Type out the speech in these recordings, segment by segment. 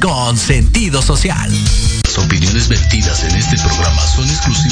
con sentido social. Las opiniones vertidas en este programa son exclusiva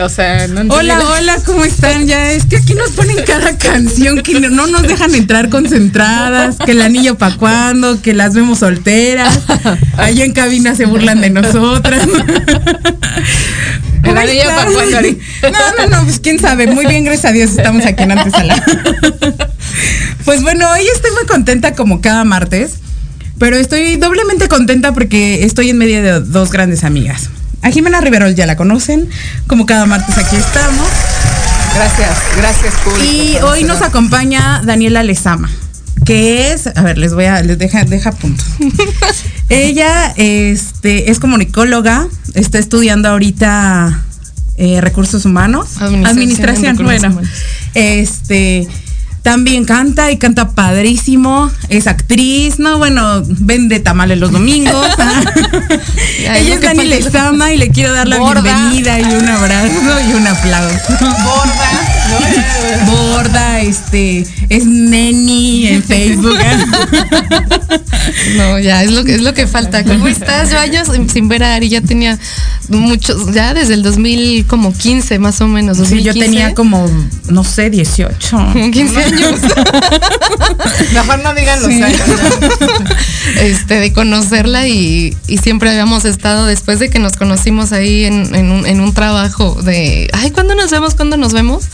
O sea, no entendí Hola, la- hola, ¿cómo están? Ya es que aquí nos ponen cada canción que no, no nos dejan entrar concentradas, que el anillo pa' cuándo, que las vemos solteras. Allá en cabina se burlan de nosotras. El ¿Cómo anillo pa' cuándo, Ari. No, no, no, pues quién sabe. Muy bien, gracias a Dios estamos aquí en Antesala. Pues bueno, hoy estoy muy contenta como cada martes, pero estoy doblemente contenta porque estoy en medio de dos grandes amigas. A Jimena Riverol ya la conocen, como cada martes aquí estamos. Gracias, gracias, público. Y hoy nos acompaña Daniela Lezama, que es, a ver, les voy a, les deja, deja punto. Ella este, es comunicóloga, está estudiando ahorita eh, recursos humanos. Administración Administración, recursos bueno. humanos. Este. También canta y canta padrísimo, es actriz, no, bueno, vende tamales los domingos. Es Ella es Dani. Lezama y le quiero dar la Borda. bienvenida y un abrazo y un aplauso. Borda, Borda, este, es Neni en Facebook. No, ya es lo que es lo que falta. ¿Cómo estás? Yo años sin- ver a Ari, ya tenía muchos, ya desde el 2000 como 15 más o menos. Sí, yo 2015. tenía como, no sé, 18. como 15 años. Mejor no digan los Sí. años. este, de conocerla y, y siempre habíamos estado después de que nos conocimos ahí en, en un, en un trabajo de, ay, ¿cuándo nos vemos? ¿Cuándo nos vemos?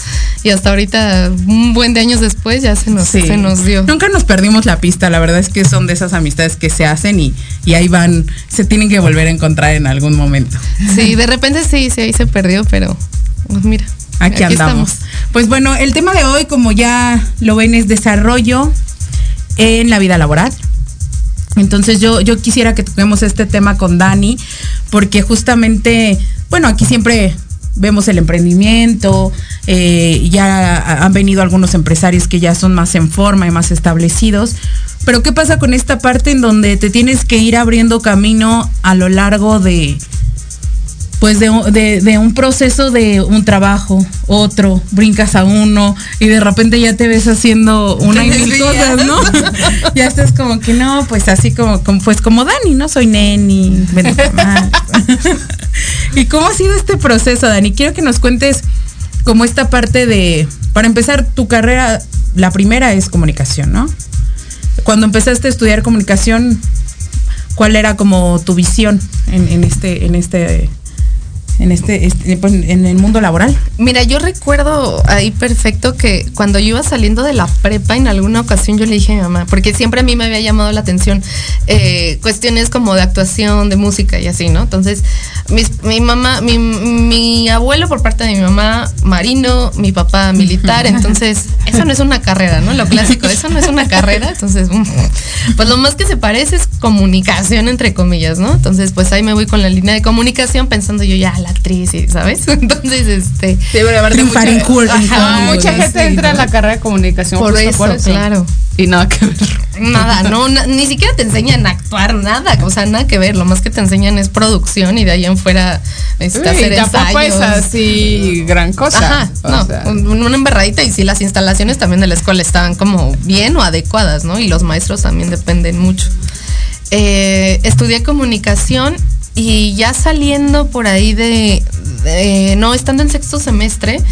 Y hasta ahorita, un buen de años después, ya se nos, Sí. se nos dio. Nunca nos perdimos la pista, la verdad es que son de esas amistades que se hacen y, y ahí van, se tienen que volver a encontrar en algún momento. Sí, de repente sí, sí, ahí se perdió, pero pues mira. Aquí, andamos. Pues bueno, el tema de hoy, como ya lo ven, es desarrollo en la vida laboral. Entonces yo, yo quisiera que toquemos este tema con Dani, porque justamente, bueno, aquí siempre vemos el emprendimiento, eh, ya ha- han venido algunos empresarios que ya son más en forma y más establecidos, pero ¿qué pasa con esta parte en donde te tienes que ir abriendo camino a lo largo de, pues de, un- de- de un proceso de un trabajo, otro, brincas a uno y de repente ya te ves haciendo una y mil cosas, ¿no? ya estás como que no, pues así como, como pues como Dani, ¿no? Soy neni. ¿Y cómo ha sido este proceso, Dani? Quiero que nos cuentes como esta parte de, para empezar, tu carrera, la primera es comunicación, ¿no? Cuando empezaste a estudiar comunicación, ¿cuál era como tu visión en, en este, en este, en este, este, pues, en el mundo laboral? Mira, yo recuerdo ahí perfecto que cuando yo iba saliendo de la prepa, en alguna ocasión yo le dije a mi mamá, porque siempre a mí me había llamado la atención eh, cuestiones como de actuación, de música y así, ¿no? Entonces, mis- mi mamá, mi, mi abuelo por parte de mi mamá, marino, mi papá militar, entonces, eso no es una carrera, ¿no? Lo clásico, eso no es una carrera, entonces, mm, pues lo más que se parece es comunicación, entre comillas, ¿no? Entonces, pues ahí me voy con la línea de comunicación pensando yo ya la actriz, y- ¿sabes? Entonces, este... Sí, Triunfar mucha- gente Sí, entra en la carrera de comunicación Por eso, claro. Y nada que ver. Nada, no, na- ni siquiera te enseñan a actuar, nada, o sea, nada que ver, lo más que te enseñan es producción y de ahí en fuera este, Uy, hacer tampoco es ensayos. así gran cosa. Ajá, O no, sea, una embarradita y sí, las instalaciones también de la escuela estaban como bien o adecuadas, ¿no? Y los maestros también dependen mucho. Eh, estudié comunicación y ya saliendo por ahí de, no, estando en sexto semestre,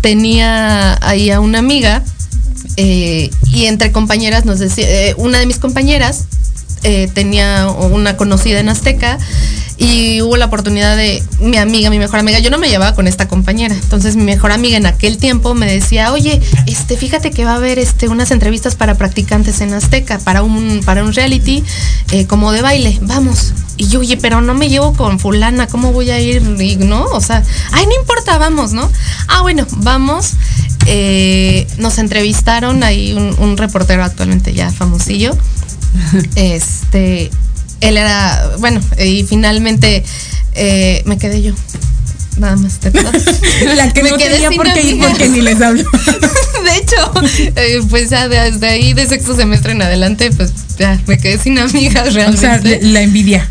tenía ahí a una amiga eh, y entre compañeras nos decía, eh, una de mis compañeras eh, tenía una conocida en Azteca y hubo la oportunidad de mi amiga, mi mejor amiga, yo no me llevaba con esta compañera, entonces mi mejor amiga en aquel tiempo me decía, oye, este, fíjate que va a haber este, unas entrevistas para practicantes en Azteca, para un, para un reality eh, como de baile, vamos. Y yo, oye, pero no me llevo con fulana, ¿cómo voy a ir? Y no, o sea, ay, no importa? Vamos, ¿no? Ah, bueno, vamos. Eh, nos entrevistaron ahí un reportero actualmente ya famosillo. Este, él era, bueno, y finalmente eh, me quedé yo. Nada más. ¿te? La que Me no quedé tenía sin por qué ir porque ni les hablo. De hecho, eh, pues ya desde ahí, de sexto semestre en adelante, pues ya me quedé sin amigas O realmente. sea, la envidia.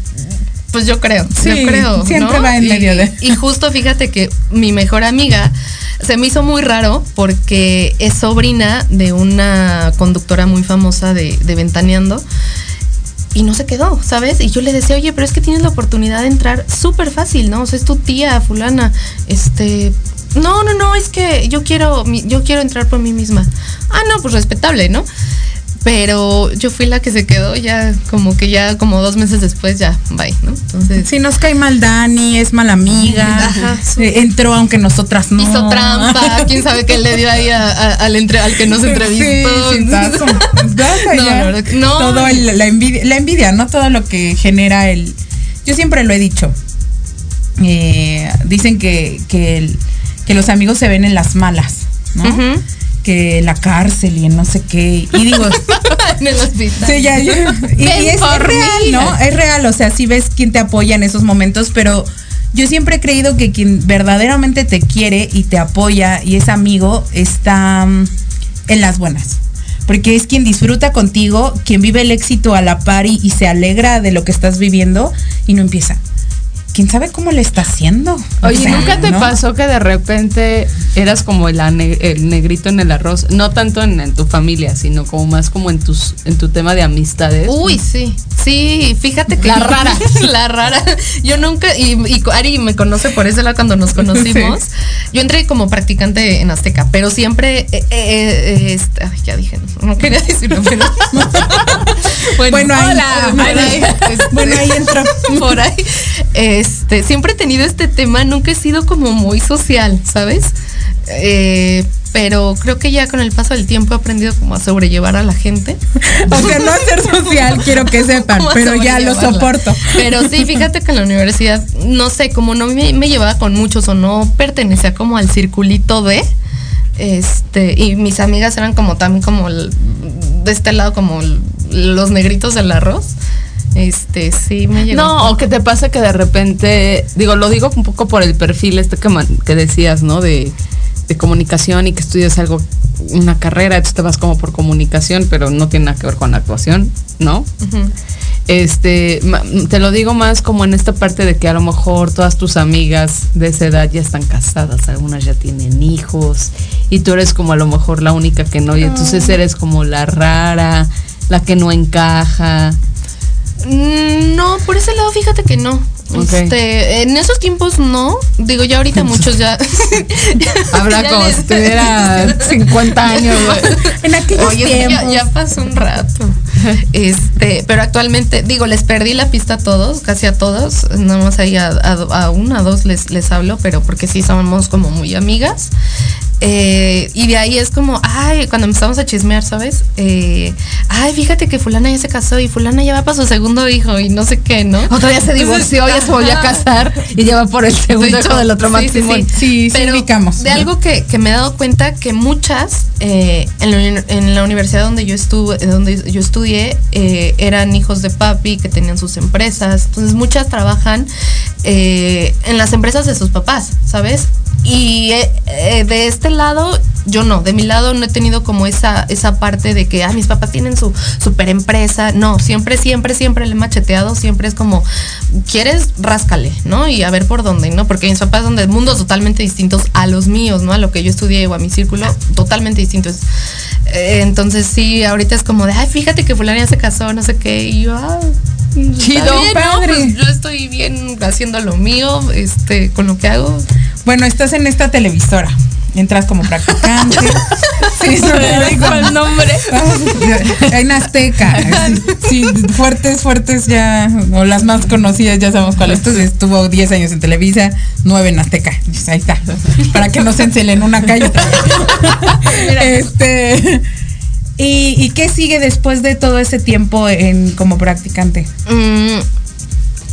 Pues yo creo, Sí, yo creo. siempre ¿no? va en medio de- Y justo fíjate que mi mejor amiga se me hizo muy raro porque es sobrina de una conductora muy famosa de, de Ventaneando. Y no se quedó, ¿sabes? Y yo le decía, oye, pero es que tienes la oportunidad de entrar súper fácil, ¿no? O sea, es tu tía, fulana. Este. No, no, no, es que yo quiero, yo quiero entrar por mí misma. Ah, no, pues respetable, ¿no? Pero yo fui la que se quedó ya, como que ya, como dos meses después, ya, bye, ¿no? Entonces. Si nos cae mal Dani, es mala amiga. Ajá. eh, entró aunque nosotras no. Hizo trampa, quién sabe qué le dio ahí a- a- al, entre- al que nos entrevistó. Sí, sí. Tazo, No, no. Todo el- la, envidia, la envidia, ¿no? Todo lo que genera el. Yo siempre lo he dicho. Eh, dicen que, que, el- que los amigos se ven en las malas, ¿no? Ujú. Que la cárcel y en no sé qué. Y digo, en el hospital. Sí, ya. Y, es, real. ¿no? Es real, o sea, sí ves quién te apoya en esos momentos, pero yo siempre he creído que quien verdaderamente te quiere y te apoya y es amigo está mm, en las buenas. Porque es quien disfruta contigo, quien vive el éxito a la par y, y se alegra de lo que estás viviendo y no empieza. ¿Quién sabe cómo le está haciendo? O Oye, sea, ¿nunca te ¿no? pasó que de repente eras como el, ane- el negrito en el arroz? No tanto en, en tu familia, sino como más como en tus en tu tema de amistades. Uy, sí, sí, fíjate que La rara. la rara. Yo nunca, y, y Ari me conoce por eso lado cuando nos conocimos. Yo entré como practicante en Azteca, pero siempre, eh, eh, eh, ay, ya dije, no, quería decirlo, pero. Bueno, ahí- hola, bueno, por ahí, este, bueno, ahí entró. Por ahí. Este, siempre he tenido este tema, nunca he sido como muy social, ¿sabes? Eh, pero creo que ya con el paso del tiempo he aprendido como a sobrellevar a la gente. O sea, no ser social, quiero que sepan, pero ya lo soporto. Pero sí, fíjate que en la universidad, no sé, como no me, me llevaba con muchos o no pertenecía como al circulito de, este, y mis amigas eran como también como el- de este lado como el- los negritos del arroz. Este, sí me llegó. No, o que te pasa que de repente, digo, lo digo un poco por el perfil este que, man- que decías, ¿no? De, de comunicación y que estudias algo, una carrera, entonces te vas como por comunicación, pero no tiene nada que ver con la actuación, ¿no? Este, te lo digo más como en esta parte de que a lo mejor todas tus amigas de esa edad ya están casadas, algunas ya tienen hijos y tú eres como a lo mejor la única que no y entonces eres como la rara, la que no encaja. Mm, No, por ese lado fíjate que no. Este, en esos tiempos no. Digo, ya ahorita muchos ya. Habla como si tuviera 50 años. En aquellos Oye, que ya, tiempos. ya pasó un rato. Este, pero actualmente, digo, les perdí la pista a todos, casi a todos. Nada más ahí a, a, a una, a dos les, les hablo, pero porque sí somos como muy amigas. Eh, y de ahí es como, ay, cuando empezamos a chismear, ¿sabes? Eh, ay, fíjate que fulana ya se casó y fulana ya va para su segundo hijo y no sé qué, ¿no? Otro día se divorció, ya se volvió a casar y lleva por el segundo hijo del otro Sí, matrimonio. sí. Sí, sí Pero ubicamos. De algo que, que me he dado cuenta que muchas eh, en, la, uni- en la universidad donde yo estuve, donde yo estudié, eh, eran hijos de papi que tenían sus empresas. Entonces muchas trabajan eh, en las empresas de sus papás, ¿sabes? Y eh, eh, de este lado, yo no, de mi lado no he tenido como esa, esa parte de que, ah, mis papás tienen su super empresa. No, siempre, siempre, siempre le he macheteado, siempre es como, ¿quieres? Ráscale, ¿no? Y a ver por dónde, ¿no? Porque mis papás son de mundos totalmente distintos a los míos, ¿no? A lo que yo estudié o a mi círculo, totalmente distintos. Eh, entonces sí, ahorita es como de, ay, fíjate que fulana ya se casó, no sé qué, y yo, ah, está Chido, bien, ¿no? padre. Pues yo estoy bien haciendo lo mío, este, con lo que hago. Bueno, estás en esta televisora. Entras como practicante. sí, no el nombre? En Azteca. Sí, fuertes, fuertes ya. O las más conocidas, ya sabemos cuál es. Estuvo 10 años en Televisa, 9 en Azteca. Ahí está. Para que no se encelen una calle. este. ¿y, ¿Y qué sigue después de todo ese tiempo en como practicante? Mm,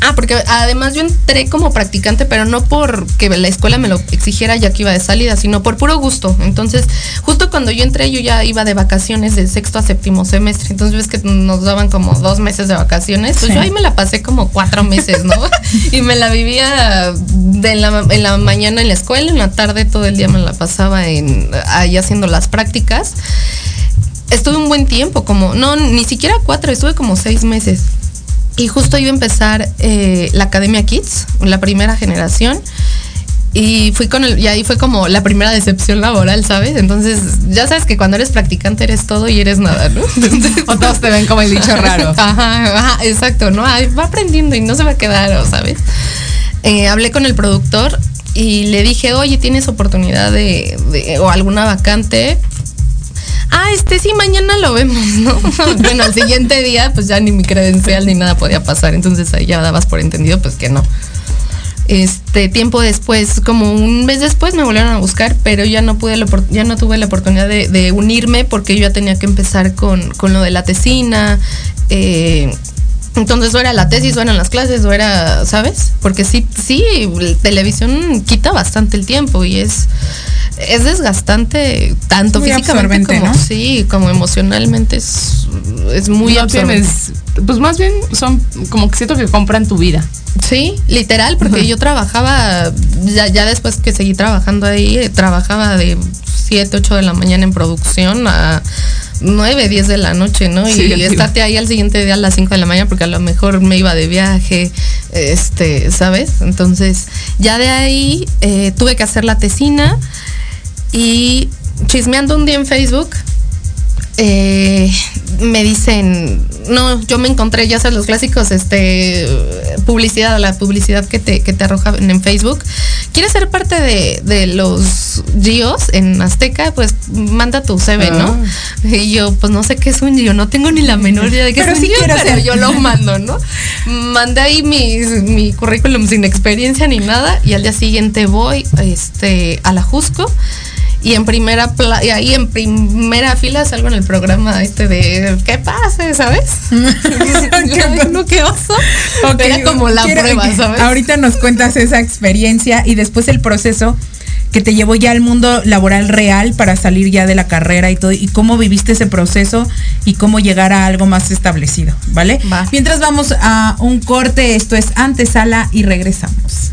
Ah, porque además yo entré como practicante, pero no porque la escuela me lo exigiera ya que iba de salida, sino por puro gusto. Entonces, justo cuando yo entré, yo ya iba de vacaciones de sexto a séptimo semestre. Entonces, ves que nos daban como dos meses de vacaciones. Pues Sí. yo ahí me la pasé como cuatro meses, ¿no? y me la vivía de la, en la mañana en la escuela, en la tarde todo el día me la pasaba en, ahí haciendo las prácticas. Estuve un buen tiempo, como, no, ni siquiera cuatro, estuve como seis meses. Y justo iba a empezar eh, la Academia Kids, la primera generación. Y fui con el, y ahí fue como la primera decepción laboral, ¿sabes? Entonces, ya sabes que cuando eres practicante eres todo y eres nada, ¿no? Entonces, O todos te ven como el bicho raro. Ajá, ajá, exacto, ¿no? Ay, va aprendiendo y no se va a quedar, ¿o ¿sabes? Eh, hablé con el productor y le dije, oye, ¿tienes oportunidad de, de- o alguna vacante? Ah, este sí, mañana lo vemos, ¿no? bueno, al siguiente día, pues ya ni mi credencial ni nada podía pasar. Entonces ahí ya dabas por entendido, pues que no. Este tiempo después, como un mes después, me volvieron a buscar, pero ya no pude, ya no tuve la oportunidad de, de unirme porque yo ya tenía que empezar con, con lo de la tesina. eh, entonces o era la tesis, o eran las clases, o era, ¿sabes? Porque sí, sí, el- televisión quita bastante el tiempo y es, es desgastante, tanto Muy físicamente como, ¿no? sí, como emocionalmente es, es muy no absorbente. tienes, pues más bien son como que siento que compran tu vida. Sí, literal, porque yo trabajaba, ya, ya después que seguí trabajando ahí, eh, trabajaba de 7, 8 de la mañana en producción a 9, 10 de la noche, ¿no? Sí, y estarte ahí al siguiente día a las 5 de la mañana porque a lo mejor me iba de viaje, este, ¿sabes? Entonces, ya de ahí eh, tuve que hacer la tesina y chismeando un día en Facebook, eh, me dicen, no, yo me encontré, ya sabes, los clásicos, este, publicidad, la publicidad que te, que te arrojan en Facebook. ¿Quieres ser parte de, de los GIOs en Azteca? Pues manda tu CV, ¿no? Y yo, pues no sé qué es un GIO, no tengo ni la menor idea de qué Pero es un sí GIO, pero ser. yo lo mando, ¿no? Mandé ahí mi, mi currículum sin experiencia ni nada y al día siguiente voy este, a la Jusco y en primera pla- y ahí en primera fila salgo en el programa este de ¿qué pasa? ¿sabes? No, qué oso. Ok, Era como la prueba, ¿sabes? Ahorita nos cuentas esa experiencia y después el proceso que te llevó ya al mundo laboral real para salir ya de la carrera y todo, y cómo viviste ese proceso y cómo llegar a algo más establecido, ¿vale? Va. Mientras vamos a un corte, esto es antesala y regresamos.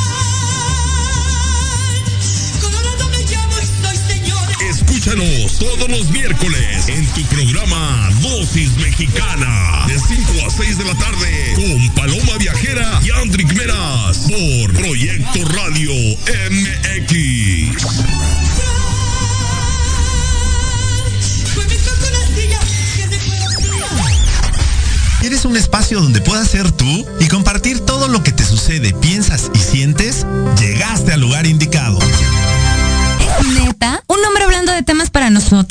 Escúchanos todos los miércoles en tu programa Dosis Mexicana de 5 a 6 de la tarde con Paloma Viajera y Andrick Meras por Proyecto Radio MX. ¿Quieres un espacio donde puedas ser tú y compartir todo lo que te sucede, piensas y sientes? Llegaste al lugar indicado. Temas para nosotras?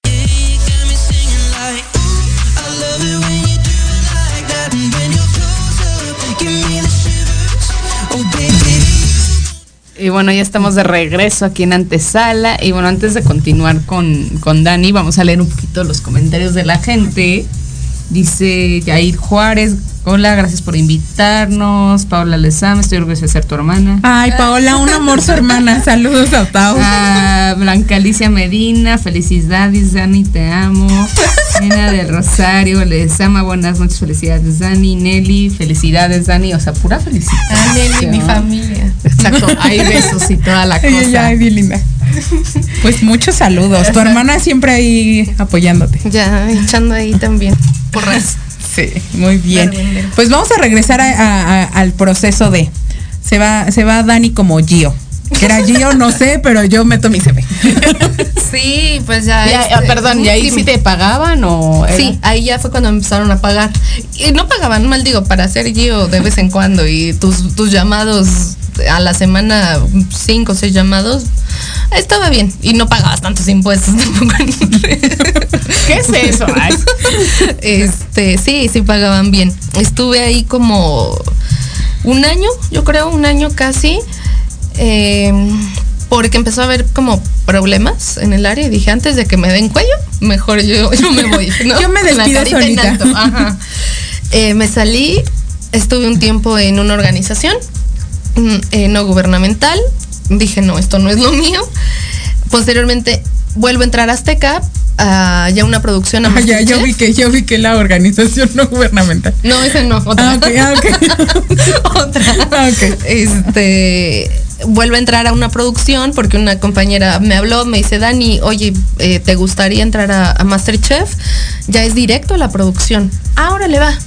Y bueno, ya estamos de regreso aquí en Antesala. Y bueno, antes de continuar con, con Dani, vamos a leer un poquito los comentarios de la gente. Dice Yair Juárez, hola, gracias por invitarnos. Paola Lezama, estoy orgullosa de ser tu hermana. Ay, Paola, un amor su hermana. Saludos a Pau. Ah, Blanca Alicia Medina, felicidades, Dani, te amo. Nena del Rosario, Lezama, buenas noches, felicidades, Dani. Nelly, felicidades, Dani. O sea, pura felicidad. Ah, Nelly, mi familia. Exacto, hay besos y toda la cosa. ay, bien linda. Pues muchos saludos. Tu hermana siempre ahí apoyándote. Ya, echando ahí también. Porras. Sí, muy bien. Pues vamos a regresar a- a- a- al proceso de. Se va, se va Dani como Gio. Que era Gio, no sé, pero yo meto mi CV. Sí, pues ya. Ya, este, perdón, ¿y ahí sí te pagaban o era? Sí, ahí ya fue cuando empezaron a pagar. Y no pagaban, mal digo, para hacer Gio de vez en cuando. Y tus, tus llamados a la semana, cinco o seis llamados, estaba bien. Y no pagabas tantos impuestos tampoco. ¿Qué es eso? Ay. Este, sí, sí pagaban bien. Estuve ahí como un año, yo creo, un año casi. Eh, porque empezó a haber como problemas en el área y dije, antes de que me den cuello, mejor yo, yo me voy. ¿no? Yo me despido solita. ajá. Eh, me salí, estuve un tiempo en una organización mm, eh, no gubernamental. Dije, no, esto no es lo mío. Posteriormente vuelvo a entrar a Azteca, a ya una producción a Ah, ya, yo vi que, yo vi que la organización no gubernamental. No, ese no, otra. Ah, ok, ah, otra. Ah, ok. Este, vuelvo a entrar a una producción porque una compañera me habló, me dice, Dani, oye, eh, ¿te gustaría entrar a, a Masterchef? Ya es directo a la producción. Ahora le va.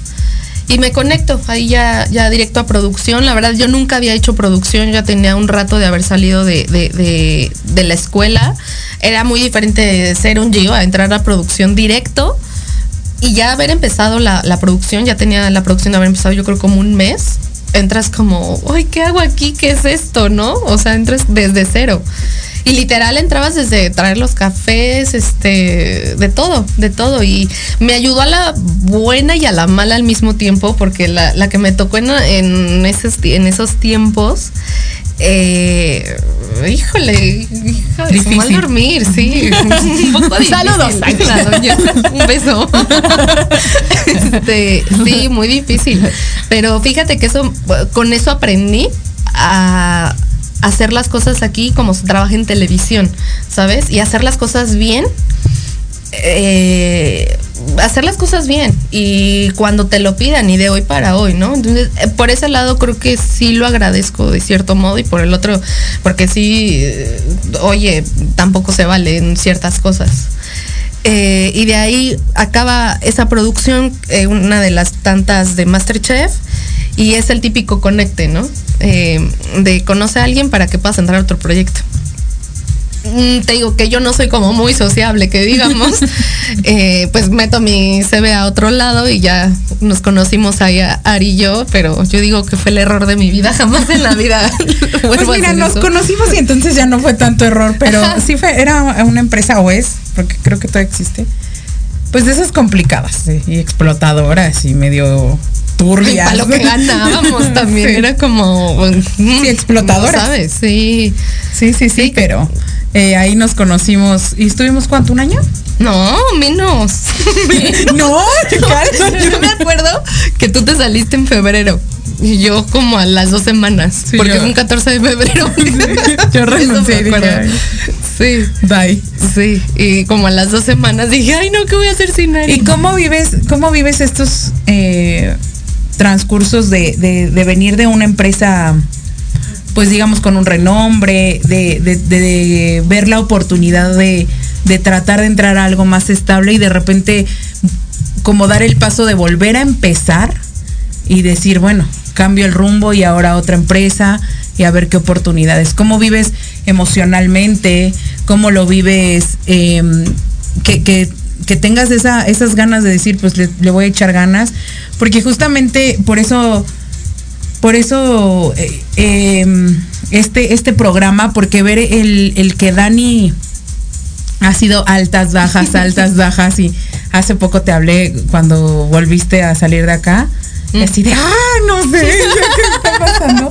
Y me conecto, ahí ya, ya directo a producción. La verdad, yo nunca había hecho producción, ya tenía un rato de haber salido de, de- de- de la escuela. Era muy diferente ser un Gio a entrar a producción directo. Y ya haber empezado la, la producción, ya tenía la producción de haber empezado yo creo como un mes, entras como, ay, ¿qué hago aquí? ¿Qué es esto? ¿No? O sea, entras desde cero. Y literal entrabas desde traer los cafés, este, de todo, de todo. Y me ayudó a la buena y a la mala al mismo tiempo, porque la, la que me tocó en, en, esos, en esos tiempos, eh, híjole, su mal dormir, sí. Un poco. Saludos. Un beso. Este, sí, muy difícil. Pero fíjate que eso, con eso aprendí a hacer las cosas aquí como se trabaja en televisión, ¿sabes? Y hacer las cosas bien. eh, hacer las cosas bien y cuando te lo pidan y de hoy para hoy, ¿no? Entonces, eh, por ese lado creo que sí lo agradezco de cierto modo y por el otro, porque sí, eh, oye, tampoco se valen ciertas cosas. Eh, y de ahí acaba esa producción, una de las tantas de Masterchef, y es el típico conecte, ¿no? De conoce a alguien para que puedas entrar a otro proyecto. Mm, Te digo que yo no soy como muy sociable, que digamos, Eh, pues meto mi CV a otro lado y ya nos conocimos ahí a Ari y yo, pero yo digo que fue el error de mi vida, jamás en la vida. Pues mira, nos eso. conocimos y entonces ya no fue tanto error, pero Ajá. sí fue, era una empresa o es, porque creo que todavía existe. Pues de esas complicadas sí, y explotadoras y medio turbias. Para lo que ganábamos también Sí. era como mm, Sí, explotadoras. ¿Sabes? Sí. Sí, sí, sí, pero eh, ahí nos conocimos y estuvimos cuánto, un año? No, menos. No, yo me acuerdo que tú te saliste en febrero. Y yo como a las dos semanas. Sí, porque yo- es un 14 de febrero. Yo renuncié dije. Sí, bye. sí. Y como a las dos semanas dije, ay no, ¿qué voy a hacer sin Ari? ¿Y cómo vives, cómo vives estos eh, transcursos de, de- de venir de una empresa, pues digamos, con un renombre, de, de- de ver la oportunidad de, de tratar de entrar a algo más estable y de repente como dar el paso de volver a empezar y decir, bueno, cambio el rumbo y ahora otra empresa y a ver qué oportunidades. ¿Cómo vives emocionalmente? ¿Cómo lo vives? eh, que, que- que tengas esa, esas ganas de decir, pues le voy a echar ganas. Porque justamente por eso, por eso eh, eh, este, este programa, porque ver el, el que Dani ha sido altas, bajas, altas, bajas y hace poco te hablé cuando volviste a salir de acá y así de, ah, no sé, ¿qué está pasando?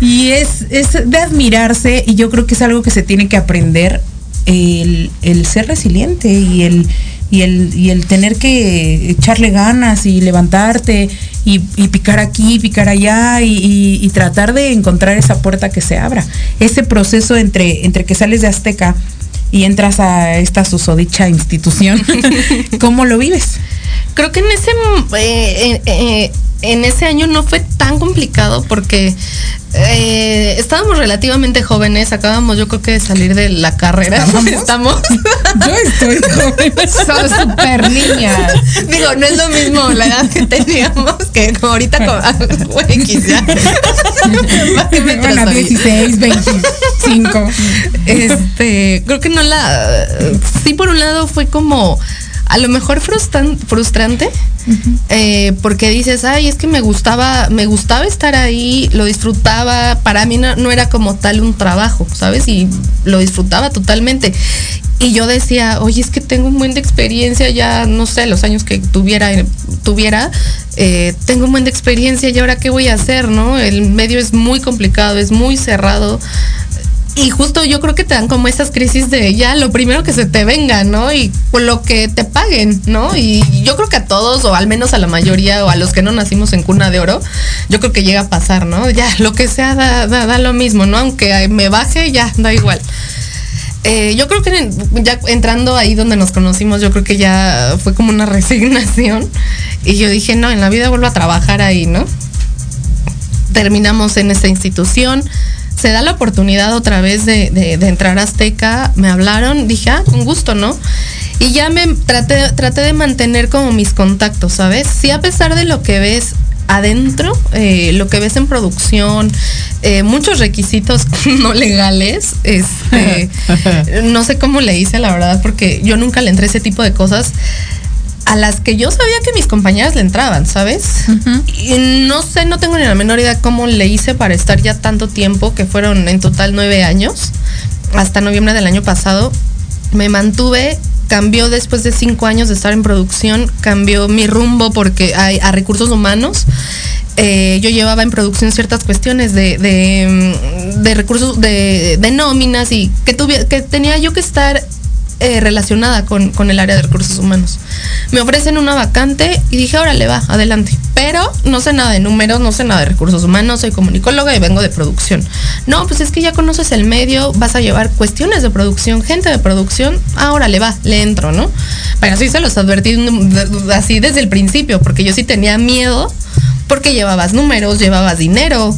Y es, es de admirarse y yo creo que es algo que se tiene que aprender el, el ser resiliente y el, y el, y el tener que echarle ganas y levantarte y, picar aquí, picar allá y, y- y tratar de encontrar esa puerta que se abra. Ese proceso entre, entre que sales de Azteca y entras a esta susodicha institución, ¿cómo lo vives? Creo que en ese eh, eh, eh, en ese año no fue tan complicado porque eh, estábamos relativamente jóvenes, acabamos yo creo que de salir de la carrera. Estamos. Yo estoy joven. Son súper niñas. Digo, no es lo mismo la edad que teníamos que como ahorita con güey, X, ya. ¿Qué me Bueno, trazo? 16, 25. Este, creo que no la. Sí, por un lado fue como a lo mejor frustran- frustrante. eh, porque dices, ay, es que me gustaba, me gustaba estar ahí, lo disfrutaba, para mí no, no era como tal un trabajo, ¿sabes? Y lo disfrutaba totalmente. Y yo decía, oye, es que tengo un buen de experiencia ya, no sé, los años que tuviera, tuviera, eh, tengo un buen de experiencia y ahora qué voy a hacer, ¿no? El medio es muy complicado, es muy cerrado. Y justo yo creo que te dan como esas crisis de ya lo primero que se te venga, ¿no? Y por lo que te paguen, ¿no? Y yo creo que a todos, o al menos a la mayoría, o a los que no nacimos en cuna de oro, yo creo que llega a pasar, ¿no? Ya, lo que sea da, da, lo mismo, ¿no? Aunque me baje, ya, da igual. Eh, yo creo que ya entrando ahí donde nos conocimos, yo creo que ya fue como una resignación. Y yo dije, no, en la vida vuelvo a trabajar ahí, ¿no? terminamos en esta institución. Se da la oportunidad otra vez de, de- de entrar a Azteca, me hablaron, dije, ah, con gusto, ¿no? Y ya me traté, traté de mantener como mis contactos, ¿sabes? Sí, a pesar de lo que ves adentro, eh, lo que ves en producción, eh, muchos requisitos no legales, este, no sé cómo le hice, la verdad, porque yo nunca le entré ese tipo de cosas a las que yo sabía que mis compañeras le entraban, ¿sabes? Y no sé, no tengo ni la menor idea cómo le hice para estar ya tanto tiempo, que fueron en total nueve años, hasta noviembre del año pasado. Me mantuve, cambió después de cinco años de estar en producción, cambió mi rumbo porque hay a recursos humanos. Eh, yo llevaba en producción ciertas cuestiones de, de, mm, de recursos, de, de nóminas y que, que tenía yo que estar eh, relacionada con, con el área de recursos humanos. Me ofrecen una vacante y dije, órale, va, adelante. Pero no sé nada de números, no sé nada de recursos humanos, soy comunicóloga y vengo de producción. No, pues es que ya conoces el medio, vas a llevar cuestiones de producción, gente de producción, ah, órale, va, le entro, ¿no? Pero así se los advertí así desde el principio, porque yo sí tenía miedo porque llevabas números, llevabas dinero,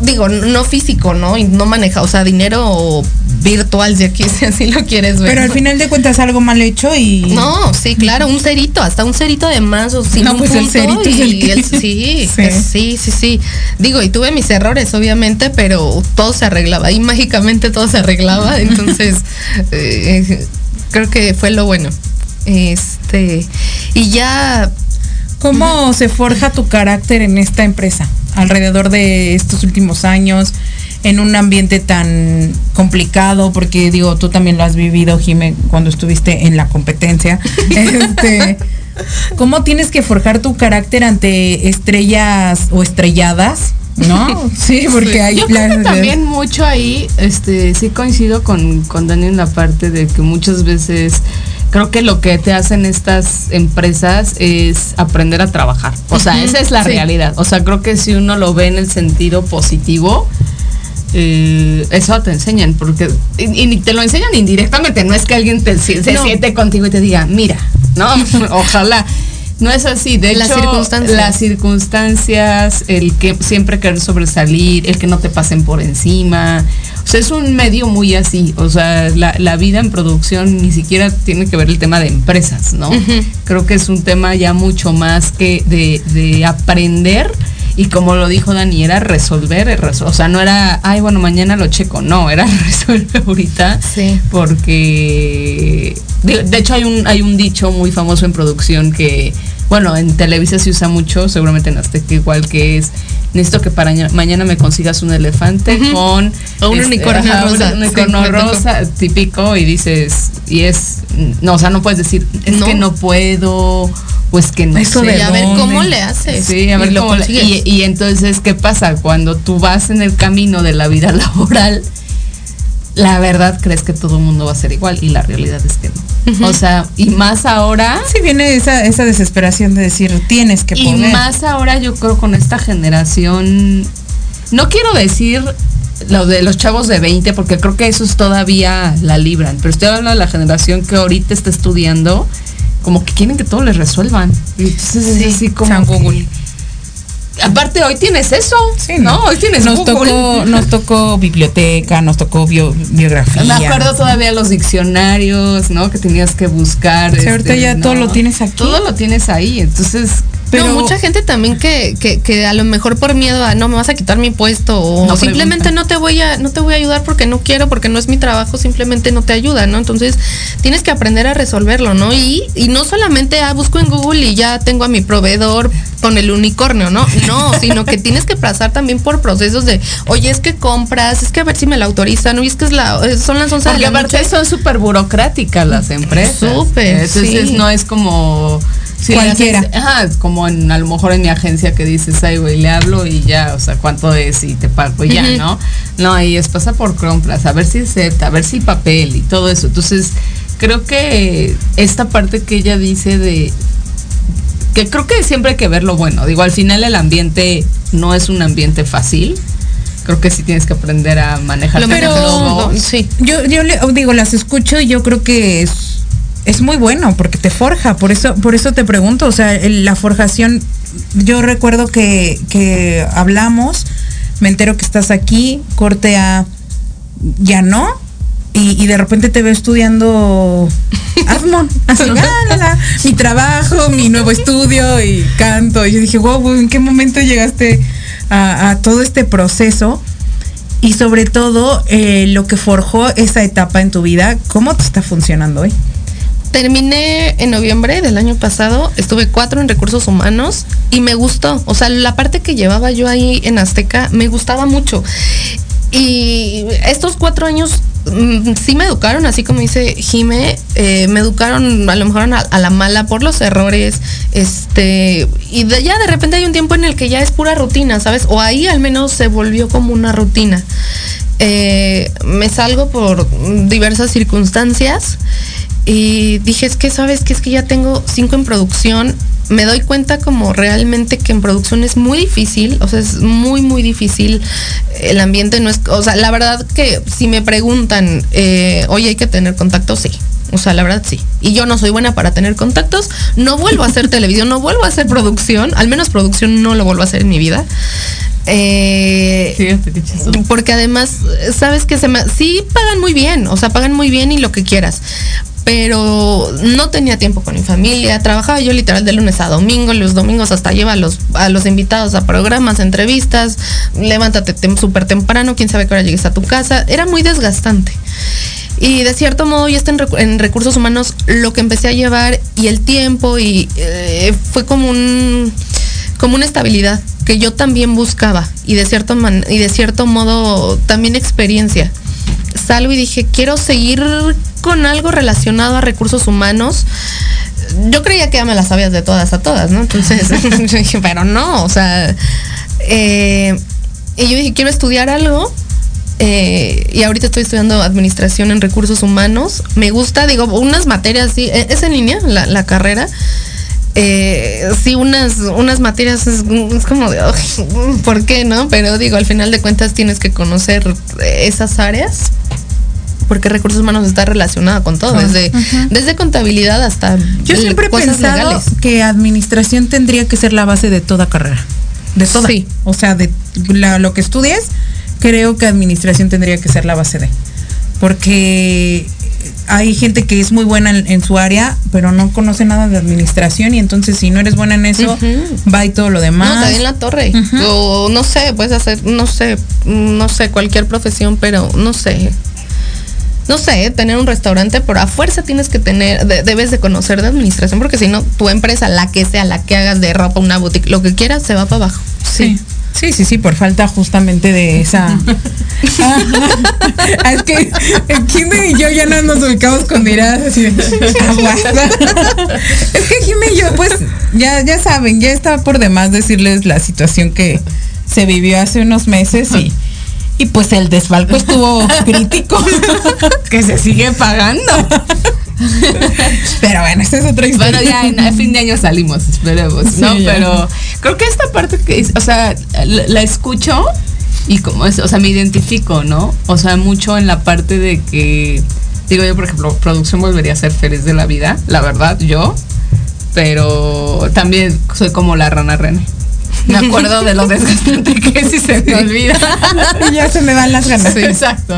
digo, no físico, ¿no? Y no maneja, o sea, dinero virtual, si aquí si así lo quieres ver. Pero al final de cuentas algo mal hecho y... No, sí, claro, un cerito, hasta un cerito de más o sin No, un pues el punto cerito es el y que- el- sí, sí, sí, sí. Digo, y tuve mis errores, obviamente, pero todo se arreglaba. Y mágicamente todo se arreglaba. Entonces, eh, creo que fue lo bueno. Este, y ya ¿Cómo se forja tu carácter en esta empresa alrededor de estos últimos años? En un ambiente tan complicado, porque digo, tú también lo has vivido, Jime, cuando estuviste en la competencia. Este, ¿Cómo tienes que forjar tu carácter ante estrellas o estrelladas? ¿No? Sí, porque hay Yo creo que también mucho ahí, este, sí coincido con, con Dani en la parte de que muchas veces creo que lo que te hacen estas empresas es aprender a trabajar. O sea, esa es la sí. realidad. O sea, creo que si uno lo ve en el sentido positivo, eh, eso te enseñan, porque y, y te lo enseñan indirectamente, no es que alguien te, se No. siente contigo y te diga, mira, no, ojalá. No es así, de Las hecho, circunstancias. las circunstancias, el que siempre querer sobresalir, el que no te pasen por encima. O sea, es un medio muy así. O sea, la, la vida en producción ni siquiera tiene que ver el tema de empresas, ¿no? Creo que es un tema ya mucho más que de, de aprender. Y como lo dijo Dani, era resolver, resol- o sea, no era, ay, bueno, mañana lo checo, no, era resolver ahorita, Sí. porque, de, de hecho hay un, hay un dicho muy famoso en producción que, bueno, en Televisa se usa mucho, seguramente en Azteca igual, que es, necesito que para ña- mañana me consigas un elefante con... O un unicornio ajá, rosa. Un Sí, unicornio rosa típico y dices, y es, no, o sea, no puedes decir, es No. que no puedo, pues que no Eso sé. de y a ver cómo le haces. Sí, a ver Y lo cómo le- y, y entonces, ¿qué pasa? Cuando tú vas en el camino de la vida laboral, la verdad crees que todo el mundo va a ser igual y la realidad es que no. O sea, y más ahora. Sí, viene esa, esa desesperación de decir, tienes que Y poder. más ahora yo creo con esta generación, no quiero decir lo de los chavos de 20, porque creo que esos todavía la libran, pero estoy hablando de la generación que ahorita está estudiando, como que quieren que todo les resuelvan. Y entonces es así como... San que- Google. Aparte hoy tienes eso, Sí, ¿no? Hoy tienes nos Google. tocó, nos tocó biblioteca, nos tocó bio- biografía. Me acuerdo todavía los diccionarios, ¿no? Que tenías que buscar. Sí, ahorita ya ¿no? todo lo tienes aquí. Todo lo tienes ahí, entonces... Pero mucha gente también que, que, que a lo mejor por miedo a no me vas a quitar mi puesto o No simplemente no te voy a no te voy a ayudar porque no quiero porque no es mi trabajo simplemente no te ayuda no entonces tienes que aprender a resolverlo no y, y no solamente ah, busco en Google y ya tengo a mi proveedor con el unicornio no no sino que tienes que pasar también por procesos de oye es que compras es que a ver si me la autorizan oye es que es la son las 11 de Porque la aparte noche son súper burocráticas las empresas. Súper, Entonces sí. no es como... sí, Cualquiera. Ajá, como en, a lo mejor en mi agencia que dices, ay, güey, le hablo y ya, o sea, cuánto es y te pago y ya. ¿no? No, ahí es pasa por compras, a ver si acepta, a ver si papel y todo eso. Entonces, creo que esta parte que ella dice de que creo que siempre hay que ver lo bueno. Digo, al final el ambiente no es un ambiente fácil. Creo que sí tienes que aprender a manejar Pero menos- sí yo, yo le digo, las escucho y yo creo que es, es muy bueno porque te forja. Por eso, por eso te pregunto, o sea, la forjación, yo recuerdo que, que hablamos, me entero que estás aquí, corte a ya no. Y, y de repente te veo estudiando Admon, así, la, la, la, mi trabajo, mi nuevo estudio y canto. Y yo dije, wow, ¿en qué momento llegaste a, a todo este proceso? Y sobre todo, eh, lo que forjó esa etapa en tu vida, ¿cómo te está funcionando hoy? Terminé en noviembre del año pasado, estuve cuatro en recursos humanos y me gustó. O sea, la parte que llevaba yo ahí en Azteca me gustaba mucho. Y estos cuatro años mm, sí me educaron, así como dice Jime, eh, me educaron a lo mejor a, la mala por los errores, este, y ya de repente hay un tiempo en el que ya es pura rutina, ¿sabes? O ahí al menos se volvió como una rutina. Eh, me salgo por diversas circunstancias y dije, es que sabes que es que ya tengo cinco en producción. Me doy cuenta como realmente que en producción es muy difícil, o sea, es muy, muy difícil. El ambiente no es, o sea, la verdad que si me preguntan, eh, oye, hay que tener contactos, sí. O sea, la verdad sí. Y yo no soy buena para tener contactos. No vuelvo a hacer televisión, no vuelvo a hacer producción. Al menos producción no lo vuelvo a hacer en mi vida. Eh, porque además, sabes que se me, sí pagan muy bien, o sea, pagan muy bien y lo que quieras. Pero no tenía tiempo con mi familia, trabajaba yo literal de lunes a domingo, los domingos hasta lleva a los, a los invitados a programas, entrevistas, levántate tem- súper temprano, quién sabe qué hora llegues a tu casa, era muy desgastante. Y de cierto modo, ya está en recursos humanos lo que empecé a llevar y el tiempo y eh, fue como un como una estabilidad que yo también buscaba y de cierto man- y de cierto modo también experiencia. Salgo y dije, quiero seguir con algo relacionado a recursos humanos. Yo creía que ya me las sabías de todas a todas, ¿no? Entonces, yo dije, pero no, o sea, eh, y yo dije, quiero estudiar algo eh, y ahorita estoy estudiando administración en recursos humanos. Me gusta, digo, unas materias, sí, eh, es en línea la, la carrera. Eh, sí, unas, unas materias es, es como de, "Ugh, ¿por qué no? Pero digo, al final de cuentas tienes que conocer esas áreas porque recursos humanos está relacionado con todo, desde, desde contabilidad hasta Yo eh, siempre he pensado legales. que administración tendría que ser la base de toda carrera. De toda. Sí. O sea, de la- lo que estudies, creo que administración tendría que ser la base de. Porque hay gente que es muy buena en, en su área, pero no conoce nada de administración y entonces si no eres buena en eso, va y todo lo demás. No, te en la torre. O no sé, puedes hacer, no sé, no sé, cualquier profesión, pero no sé. No sé, tener un restaurante, pero a fuerza tienes que tener, de- debes de conocer de administración, porque si no, tu empresa, la que sea, la que hagas de ropa, una boutique, lo que quieras, se va para abajo. Sí. Sí, sí, sí, por falta justamente de esa. Ah, es que Jimmy y yo ya no nos ubicamos con miradas así de. Es que Jimmy y yo, pues, ya, ya saben, ya está por demás decirles la situación que se vivió hace unos meses y, Y pues el desfalco estuvo crítico, que se sigue pagando. Pero bueno, esa es otra historia. Bueno, ya en, a fin de año salimos, esperemos, Sí, ¿no? ya. Pero creo que esta parte que, o sea, la, la escucho y como es, o sea, me identifico, ¿no? O sea, mucho en la parte de que, digo yo, por ejemplo, producción volvería a ser feliz de la vida, la verdad, yo, pero también soy como la rana René. Me acuerdo de lo desgastante que es y se me olvida. Y ya se me van las ganas. Sí, exacto.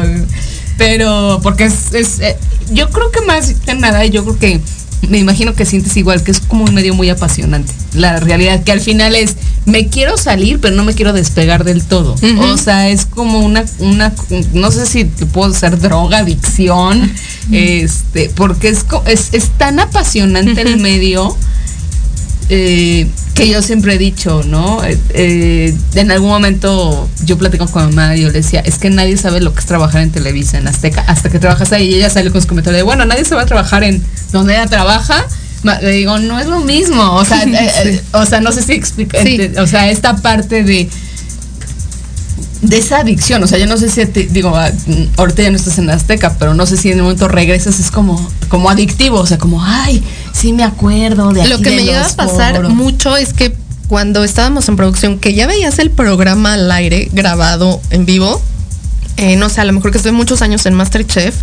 Pero porque es, es, eh, yo creo que más que nada, yo creo que me imagino que sientes igual, que es como un medio muy apasionante. La realidad que al final es, me quiero salir, pero no me quiero despegar del todo. O sea, es como una, una, no sé si puedo ser droga, adicción, este, porque es, es, es tan apasionante el medio eh, que yo siempre he dicho, ¿no? Eh, eh, en algún momento yo platico con mi mamá y yo le decía, es que nadie sabe lo que es trabajar en Televisa, en Azteca, hasta que trabajas ahí y ella sale con su comentario de, bueno, nadie se va a trabajar en donde ella trabaja. Le digo, no es lo mismo, o sea, o sea, no sé si explica, Sí. o sea, esta parte de de esa adicción, o sea, yo no sé si te, digo, ahorita ya no estás en Azteca, pero no sé si en el momento regresas es como como adictivo, o sea, como ay, sí me acuerdo de Lo aquí que de me llega los a pasar foros". mucho es que cuando estábamos en producción, que ya veías el programa al aire grabado en vivo, eh, no sé, a lo mejor que estuve muchos años en Masterchef,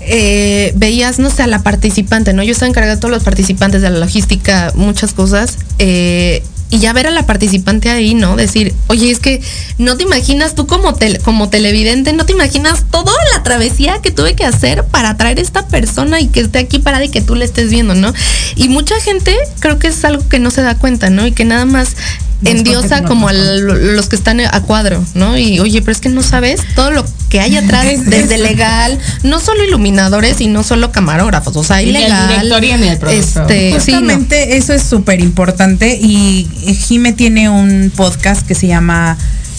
eh, veías, no sé, a la participante, ¿no? Yo estaba encargada de todos los participantes de la logística, muchas cosas. eh, y ya ver a la participante ahí, ¿no? Decir, oye, es que no te imaginas tú como, tel- como televidente, no te imaginas toda la travesía que tuve que hacer para traer esta persona y que esté aquí parada y que tú le estés viendo, ¿no? Y mucha gente creo que es algo que no se da cuenta, ¿no? Y que nada más endiosa no como a los que están a cuadro, ¿no? Y oye, pero es que no sabes todo lo que hay atrás, Es- desde es- legal, no solo iluminadores y no solo camarógrafos, o sea, hay Ni el director y ni el productor. Este, sí, no. Justamente eso es súper importante y Jime tiene un podcast que se llama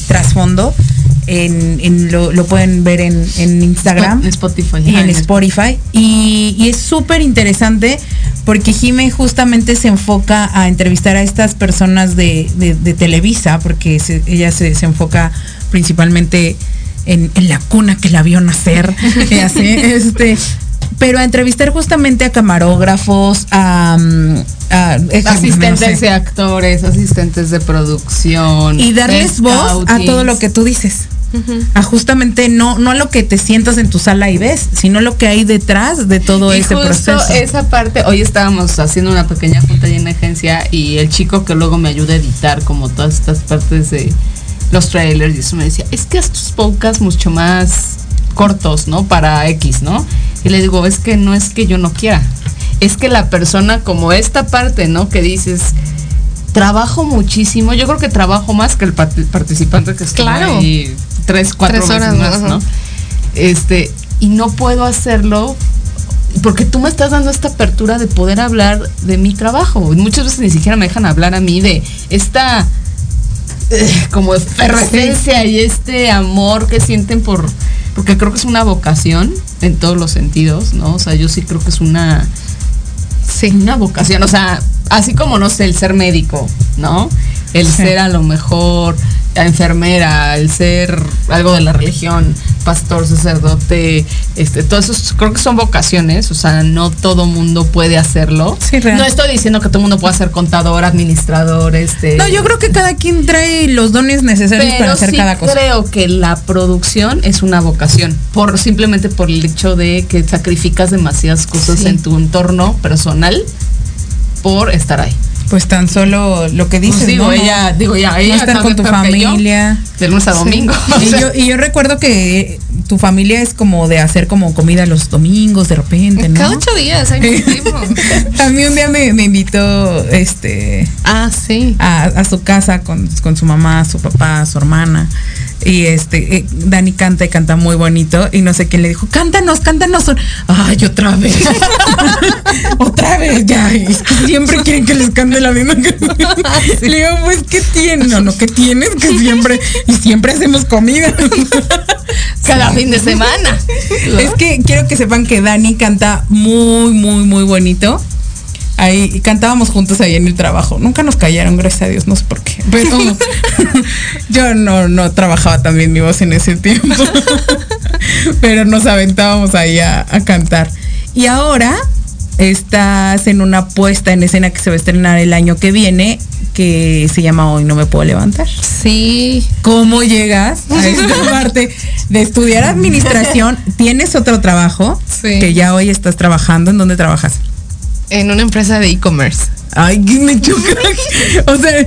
Trasfondo. En, en lo, lo pueden ver en, en Instagram En Spotify. y en Spotify. Y, y es súper interesante porque Jime justamente se enfoca a entrevistar a estas personas de, de- de Televisa, porque se- ella se, se enfoca principalmente en, en la cuna que la vio nacer. así, este, pero a entrevistar justamente a camarógrafos, a, mm, a- asistentes no sé, de actores, asistentes de producción. y darles voz a todo lo que tú dices. A justamente no, no a lo que te sientas en tu sala y ves, sino lo que hay detrás de todo y ese justo proceso. esa parte, hoy estábamos haciendo una pequeña junta en la agencia y el chico que luego me ayuda a editar como todas estas partes de los trailers y eso me decía, es que tus podcasts mucho más cortos, ¿no? Para X, ¿no? Y le digo, es que no es que yo no quiera, es que la persona como esta parte, ¿no? Que dices, trabajo muchísimo, yo creo que trabajo más que el part- participante que estuvo Claro. ahí tres, cuatro Tres veces horas, más, ajá. ¿no? Este, y no puedo hacerlo porque tú me estás dando esta apertura de poder hablar de mi trabajo. Muchas veces ni siquiera me dejan hablar a mí de esta eh, como efervescencia y este amor que sienten por porque creo que es una vocación en todos los sentidos, ¿no? O sea, yo sí creo que es una sí, una vocación, o sea, así como no sé, el ser médico, ¿no? El Sí. ser a lo mejor enfermera, el ser algo de la religión, pastor, sacerdote, este, todo eso es- creo que son vocaciones, o sea, no todo mundo puede hacerlo. Sí, no estoy diciendo que todo mundo pueda ser contador, administrador, este. No, yo creo que cada quien trae los dones necesarios para hacer sí cada cosa. creo que la producción es una vocación, por simplemente por el hecho de que sacrificas demasiadas cosas Sí. en tu entorno personal por estar ahí. Pues tan solo lo que dices, Pues digo, ¿no? ella, digo ya, ella no estar con tu familia. de lunes a domingo. o Y yo, y yo recuerdo que tu familia es como de hacer como comida los domingos de repente, ¿no? Cada ocho días hay motivo. A mí un día me, me invitó este ah, sí. a, a su casa con, con su mamá, su papá, su hermana. Y este, eh, Dani canta y canta muy bonito. Y no sé quién le dijo, cántanos, cántanos. Ay, otra vez. otra vez, ya. Es que siempre quieren que les cante la misma canción. Le digo, pues, ¿qué tiene? No, no, ¿qué tienes? Que siempre, y siempre hacemos comida. cada fin de semana. Es que quiero que sepan que Dani canta muy, muy, muy bonito. Ahí y cantábamos juntos ahí en el trabajo. Nunca nos callaron, gracias a Dios, no sé por qué. Pero yo no, no trabajaba también mi voz en ese tiempo. Pero nos aventábamos ahí a, a cantar. Y ahora estás en una puesta en escena que se va a estrenar el año que viene, que se llama Hoy no me puedo levantar. Sí. ¿Cómo llegas a esta parte de estudiar administración? ¿Tienes otro trabajo Sí. que ya hoy estás trabajando? ¿En dónde trabajas? En una empresa de e-commerce. Ay, me choca. O sea,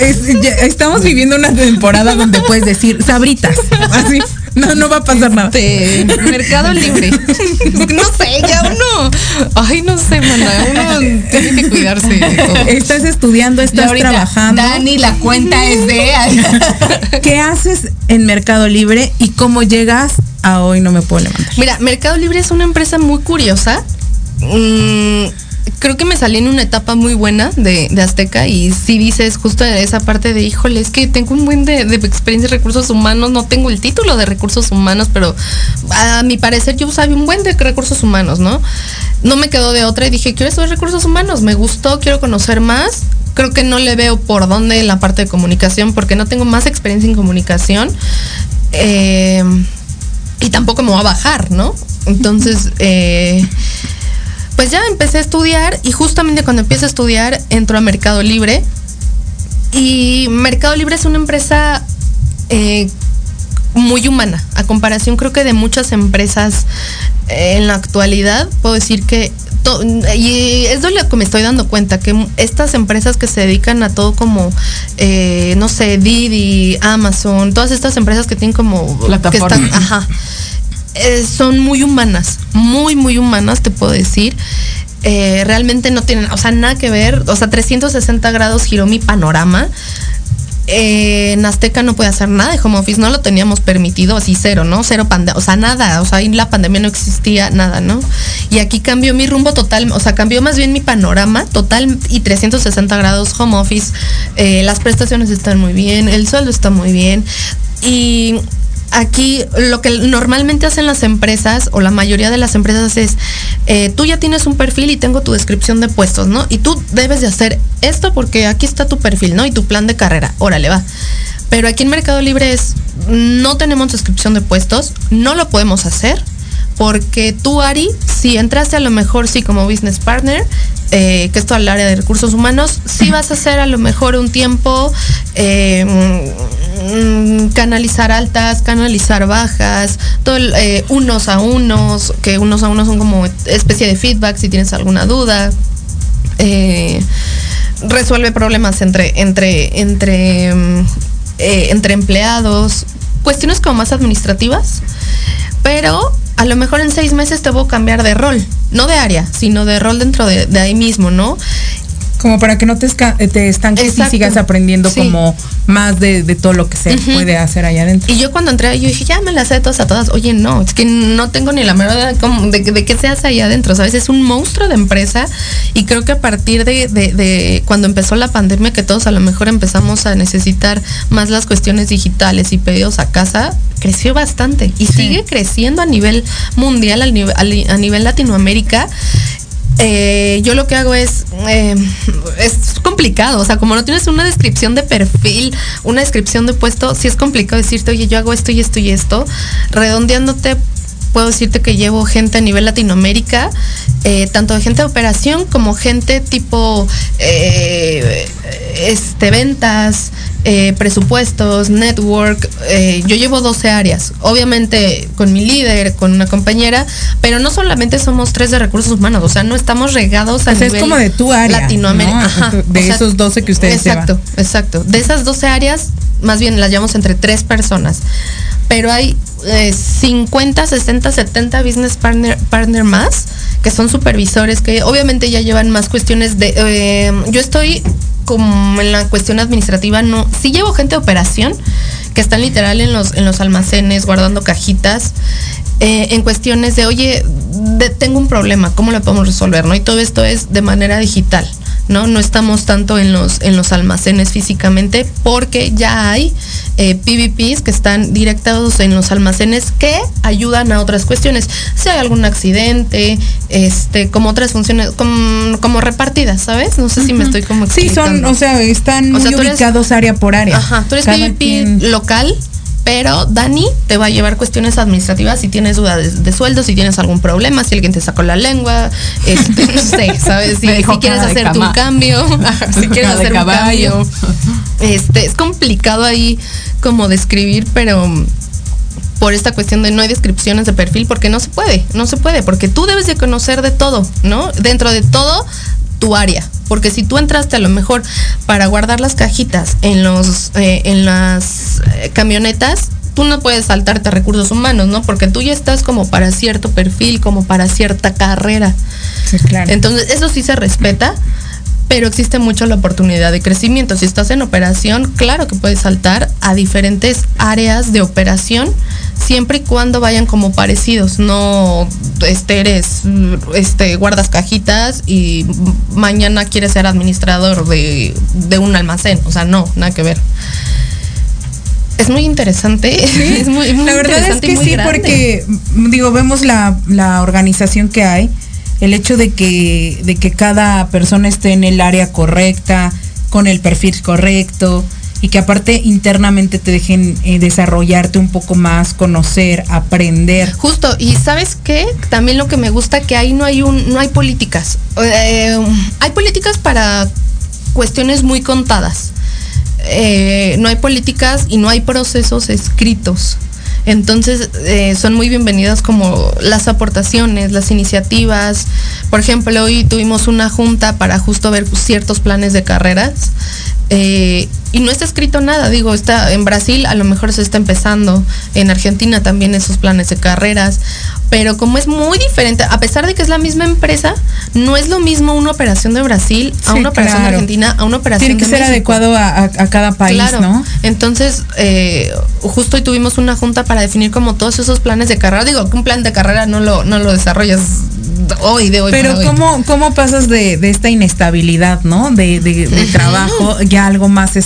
es- ya estamos viviendo una temporada donde puedes decir sabritas. Así. No, no va a pasar nada. De Mercado Libre. No sé, ya uno. Ay, no sé, mana. Uno tiene que cuidarse todo. Estás estudiando, estás ahorita, trabajando. Dani, la cuenta es de. ¿Qué haces en Mercado Libre y cómo llegas a hoy no me puedo levantar? Mira, Mercado Libre es una empresa muy curiosa. Mm, creo que me salí en una etapa muy buena de, de Azteca y si dices justo esa parte de, híjole, es que tengo un buen de, de experiencia en recursos humanos, no tengo el título de recursos humanos, pero a mi parecer yo sabía un buen de recursos humanos, ¿no? No me quedó de otra y dije, quiero estudiar recursos humanos, me gustó, quiero conocer más. Creo que no le veo por dónde en la parte de comunicación porque no tengo más experiencia en comunicación. Eh, y tampoco me voy a bajar, ¿no? Entonces, eh, pues ya empecé a estudiar y justamente cuando empiezo a estudiar entro a Mercado Libre. Y Mercado Libre es una empresa eh, muy humana, a comparación creo que de muchas empresas eh, en la actualidad, puedo decir que to- y es de lo que me estoy dando cuenta, que estas empresas que se dedican a todo como, eh, no sé, Didi, Amazon, todas estas empresas que tienen como... que Plataformas. están- ajá, eh, son muy humanas, muy, muy humanas, te puedo decir. Eh, realmente no tienen, o sea, nada que ver, o sea, 360 grados giró mi panorama. Eh, en Azteca no puede hacer nada de home office, no lo teníamos permitido, así cero, ¿no? Cero pandemia, o sea, nada, o sea, ahí la pandemia no existía, nada, ¿no? Y aquí cambió mi rumbo total, o sea, cambió más bien mi panorama total y 360 grados home office. Las prestaciones están muy bien, el sueldo está muy bien. Y aquí lo que normalmente hacen las empresas o la mayoría de las empresas es, eh, tú ya tienes un perfil y tengo tu descripción de puestos, ¿no? Y tú debes de hacer esto porque aquí está tu perfil, ¿no? Y tu plan de carrera, órale, va. Pero aquí en Mercado Libre es, no tenemos descripción de puestos, no lo podemos hacer. Porque tú, Ari, si entraste a lo mejor sí como business partner, eh, que es todo el área de recursos humanos, sí vas a hacer a lo mejor un tiempo eh, mm, canalizar altas, canalizar bajas, eh, unos a unos, que unos a unos son como especie de feedback si tienes alguna duda. Eh, resuelve problemas entre, entre, entre, mm, entre empleados, cuestiones como más administrativas, pero a lo mejor en seis meses te voy a cambiar de rol, no de área, sino de rol dentro de, ahí mismo, ¿no? Como para que no te, esca- te estanques Exacto. y sigas aprendiendo Sí. como más de, de todo lo que se puede hacer allá adentro. Y yo cuando entré, yo dije, ya me las sé todas a todas. Oye, no, es que no tengo ni la menor idea de, de, de qué se hace ahí adentro, ¿sabes? Es un monstruo de empresa y creo que a partir de, de- cuando empezó la pandemia, que todos a lo mejor empezamos a necesitar más las cuestiones digitales y pedidos a casa, creció bastante y sigue creciendo a nivel mundial, al nivel- a nivel Latinoamérica. Eh, yo lo que hago es, eh, es complicado, o sea, como no tienes una descripción de perfil, una descripción de puesto, sí es complicado decirte, oye, yo hago esto y esto y esto. Redondeándote, puedo decirte que llevo gente a nivel Latinoamérica, eh, tanto de gente de operación como gente tipo eh, este, ventas, eh, presupuestos, network. eh, yo llevo 12 áreas, obviamente con mi líder, con una compañera, pero no solamente somos tres de recursos humanos, o sea, no estamos regados a O sea, es nivel como de tu área, Latinoamérica. ¿no? Ajá, De o sea, esos 12 que ustedes Exacto, llevan. exacto. De esas 12 áreas, más bien las llevamos entre tres personas. Pero hay eh, 50, 60, 70 business partner, partner más, que son supervisores, que obviamente ya llevan más cuestiones de... eh, yo estoy como en la cuestión administrativa, no, sí llevo gente de operación, que están literal en los, en los almacenes guardando cajitas, eh, en cuestiones de, oye, tengo un problema, ¿cómo lo podemos resolver? ¿no? Y todo esto es de manera digital. ¿No? No estamos tanto en los, en los almacenes físicamente porque ya hay eh, PVPs que están directados en los almacenes que ayudan a otras cuestiones. Si hay algún accidente, este, como otras funciones, como, como repartidas, ¿sabes? No sé si me estoy como Sí, son, explicando. o sea, están O sea, muy tú eres- ubicados área por área. Ajá, tú eres Cada PVP quien- local, pero Dani te va a llevar cuestiones administrativas si tienes dudas de, de sueldo, si tienes algún problema, si alguien te sacó la lengua, este, no sé, ¿sabes? Si, quieres hacer tu cambio, si quieres hacer un cambio. Este, es complicado ahí como describir, pero por esta cuestión de no hay descripciones de perfil porque no se puede, no se puede, porque tú debes de conocer de todo, ¿no? Dentro de todo tu área, porque si tú entraste a lo mejor para guardar las cajitas en los eh, en las eh, camionetas, tú no puedes saltarte a recursos humanos, ¿no? Porque tú ya estás como para cierto perfil, como para cierta carrera. Sí, claro. Entonces, eso sí se respeta, pero existe mucho la oportunidad de crecimiento. Si estás en operación, claro que puedes saltar a diferentes áreas de operación, siempre y cuando vayan como parecidos. No este, eres, este, guardas cajitas y mañana quieres ser administrador de, de un almacén. O sea, no, nada que ver. Es muy interesante. es muy, muy la verdad es que sí, grande. porque digo, vemos la, la organización que hay, el hecho de que, de que cada persona esté en el área correcta, con el perfil correcto, y que aparte internamente te dejen eh, desarrollarte un poco más, conocer, aprender. Justo, y sabes qué, también lo que me gusta que ahí no hay un, no hay políticas. Eh, hay políticas para cuestiones muy contadas. Eh, no hay políticas y no hay procesos escritos. Entonces eh, son muy bienvenidas como las aportaciones, las iniciativas. Por ejemplo, hoy tuvimos una junta para justo ver ciertos planes de carreras eh, y no está escrito nada. Digo, está en Brasil a lo mejor se está empezando, en Argentina también esos planes de carreras, pero como es muy diferente, a pesar de que es la misma empresa, no es lo mismo una operación de Brasil a Sí, una operación de. Argentina a una operación Tiene que de ser México. adecuado a, a- a cada país, Claro. ¿no? Entonces, eh, justo hoy tuvimos una junta para definir como todos esos planes de carrera. Digo que un plan de carrera no lo, no lo desarrollas hoy, de hoy Pero para hoy. ¿cómo, ¿cómo pasas de, de esta inestabilidad, ¿no? De, de- de trabajo, ya algo más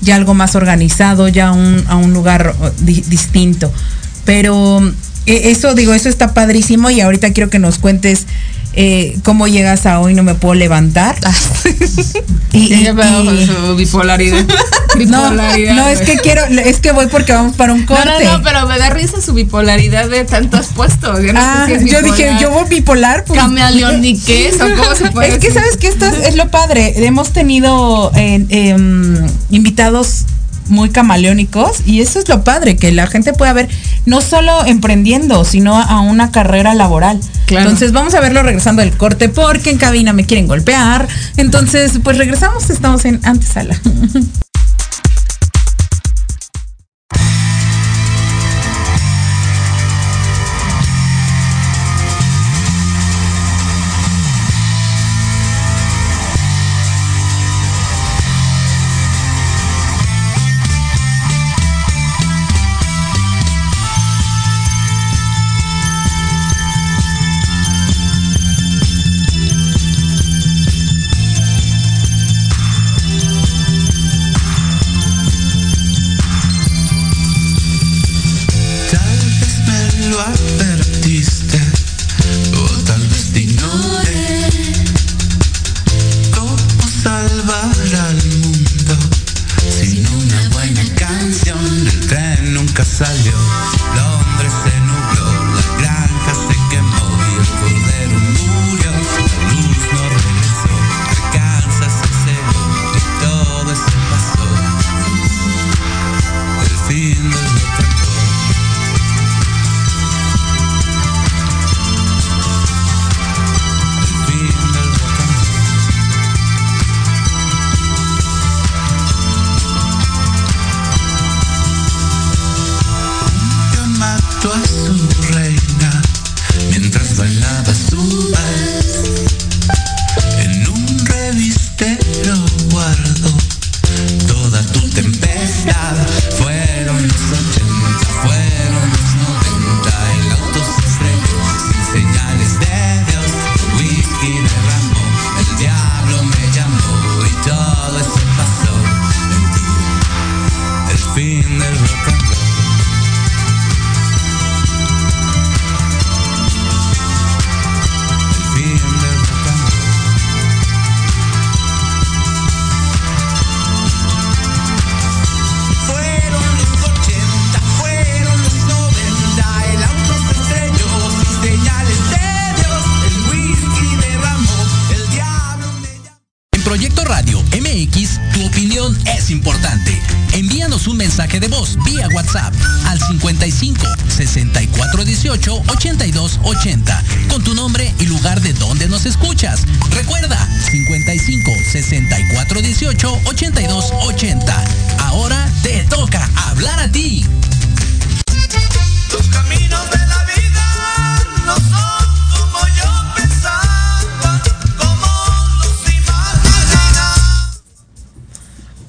ya algo más organizado, ya a un lugar oh, di- distinto. Pero eh, eso, digo, eso está padrísimo y ahorita quiero que nos cuentes eh, cómo llegas a hoy no me puedo levantar. Ah, y, y- y- su bipolaridad. no, Bipolaridad, no, es que quiero, es que voy porque vamos para un No, corte. no, no, pero me da risa su bipolaridad de tantos puestos. Yo no Ah, sé si es yo dije, yo voy bipolar. pues- o cómo se puede Es que sabes que esto es, es lo padre. Hemos tenido eh, em, invitados muy camaleónicos y eso es lo padre, que la gente pueda ver no solo emprendiendo, sino a una carrera laboral. Claro. Entonces vamos a verlo regresando del corte porque en cabina me quieren golpear. Entonces, pues regresamos, estamos en antesala.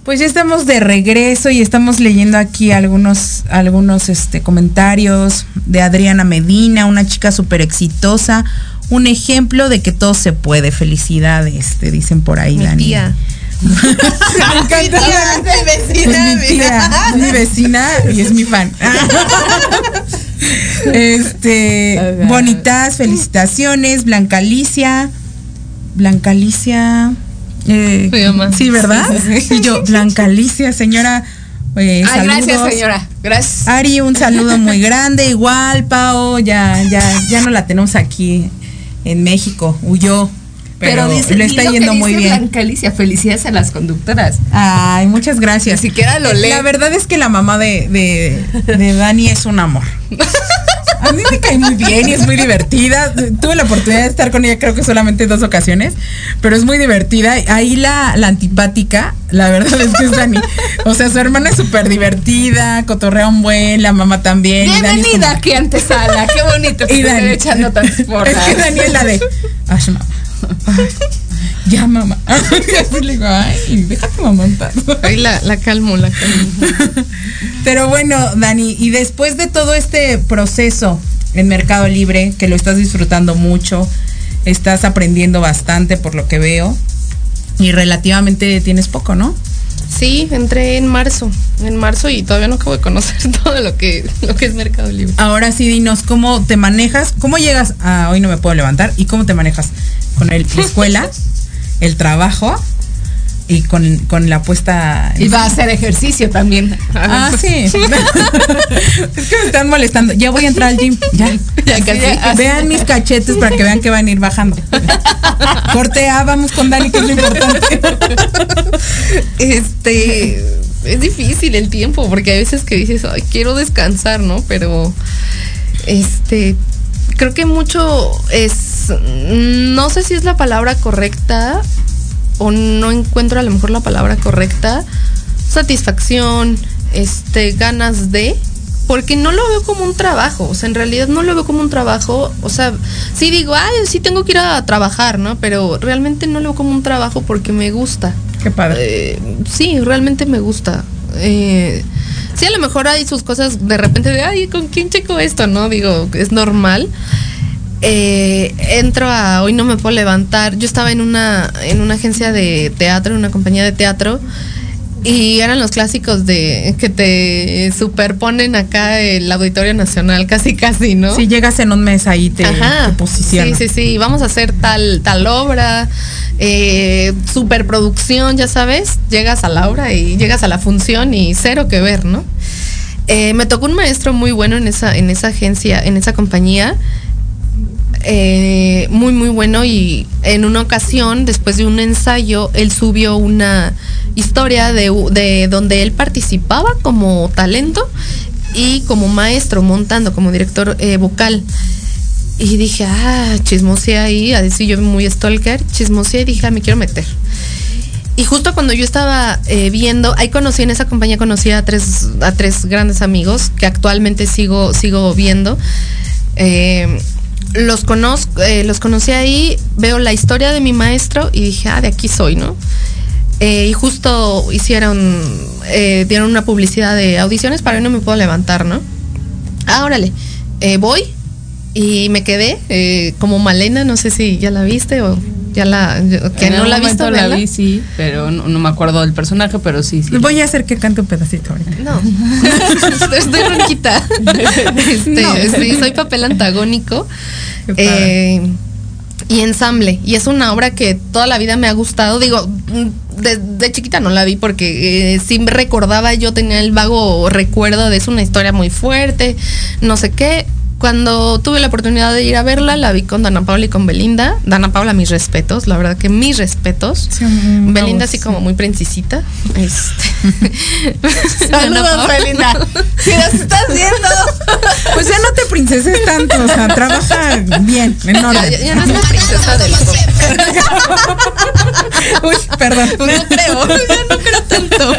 Pues ya estamos de regreso y estamos leyendo aquí algunos, algunos este, comentarios de Adriana Medina, una chica súper exitosa, un ejemplo de que todo se puede. Felicidades, te dicen por ahí, Mi Dani. tía. Me. Mi tía, mi vecina, Es mi tía, es mi vecina y es mi fan. Este, bonitas felicitaciones, Blanca Alicia. Blanca Alicia. Eh, sí, ¿verdad? Y yo, Blanca Alicia, señora. eh, Ay, gracias, señora. Gracias. Ari, un saludo muy grande. Igual, Pao, ya, ya, ya no la tenemos aquí en México. Huyó. Pero, dice, le está yendo muy bien. Blanca Alicia, felicidades a las conductoras. Ay, muchas gracias. Ni siquiera lo lee. La verdad es que la mamá de, de, de Dani es un amor. A mí me cae muy bien y es muy divertida. Tuve la oportunidad de estar con ella creo que solamente dos ocasiones, pero es muy divertida. Ahí la, la antipática, la verdad es que es Dani. O sea, su hermana es súper divertida, cotorrea un buen, la mamá también. Bienvenida aquí a Antesala. Qué bonito que y te Dani. echando tantas porras. Es que Dani es la de. Ay, ya, mamá. Y así le digo, ay, déjate mamá en paz. Ahí la, la calmo, la calmo. Pero bueno, Dani, y después de todo este proceso en Mercado Libre, que lo estás disfrutando mucho, estás aprendiendo bastante por lo que veo, y relativamente tienes poco, ¿no? Sí, entré en marzo, en marzo y todavía no acabo de conocer todo lo que, lo que es Mercado Libre. Ahora sí, dinos cómo te manejas, cómo llegas a hoy no me puedo levantar y cómo te manejas con el, la escuela, el trabajo y con, con la puesta. Y va a hacer ejercicio también. Ah, sí. es que me están molestando. Ya voy a entrar al gym. Ya. Ya casi. Así- Vean mis cachetes para que vean que van a ir bajando. Corte A, vamos con Dani, que es lo importante. Este es difícil el tiempo porque hay veces que dices, ay, quiero descansar, ¿no? Pero este creo que mucho es no sé si es la palabra correcta o no encuentro a lo mejor la palabra correcta, satisfacción, este ganas de porque no lo veo como un trabajo, o sea, en realidad no lo veo como un trabajo, o sea, sí digo, ay, sí tengo que ir a trabajar, ¿no? Pero realmente no lo veo como un trabajo porque me gusta. Qué padre. Eh, sí, realmente me gusta. Eh, sí, a lo mejor hay sus cosas de repente de, ay, ¿con quién checo esto? No, digo, es normal. Eh, entro a hoy no me puedo levantar. Yo estaba en una en una agencia de teatro, en una compañía de teatro y eran los clásicos de que te superponen acá el Auditorio Nacional, casi casi, ¿no? Si llegas en un mes ahí te, te posicionan. Sí, sí, sí. Vamos a hacer tal, tal obra, eh, superproducción, ya sabes. Llegas a la obra y llegas a la función y cero que ver, ¿no? Eh, me tocó un maestro muy bueno en esa, en esa agencia, en esa compañía. Eh, muy muy bueno y en una ocasión después de un ensayo él subió una historia de, de donde él participaba como talento y como maestro montando como director eh, vocal y dije ah chismoseé ahí a decir yo muy stalker chismoseé y dije ah, me quiero meter y justo cuando yo estaba eh, viendo, ahí conocí en esa compañía conocí a tres, a tres grandes amigos que actualmente sigo, sigo viendo. Los conozco, eh, los conocí ahí, veo la historia de mi maestro y dije, ah, de aquí soy, ¿no? Eh, y justo hicieron, eh, dieron una publicidad de audiciones para hoy no me puedo levantar, ¿no? Ah, órale, voy y me quedé como Malena, no sé si ya la viste o ya la, yo- que En no la he visto, la vi, sí, pero no, no me acuerdo del personaje, pero sí, sí. Voy a hacer que cante un pedacito ahorita. No, estoy ronquita. Este, No. sí, soy papel antagónico. Eh, y ensamble. Y es una obra que toda la vida me ha gustado. Digo, de, de chiquita no la vi porque eh, sí me recordaba, yo tenía el vago recuerdo de es una historia muy fuerte, no sé qué. Cuando tuve la oportunidad de ir a verla, la vi con Dana Paula y con Belinda. Dana Paula, mis respetos, la verdad que mis respetos. Belinda así como muy princesita. Este. Saludos. Belinda. Si nos estás viendo, pues ya no te princeses tanto, o sea, trabaja bien, en Ya, orden. ya- ya no es la princesa del pop. Uy, perdón. No creo, ya no creo tanto.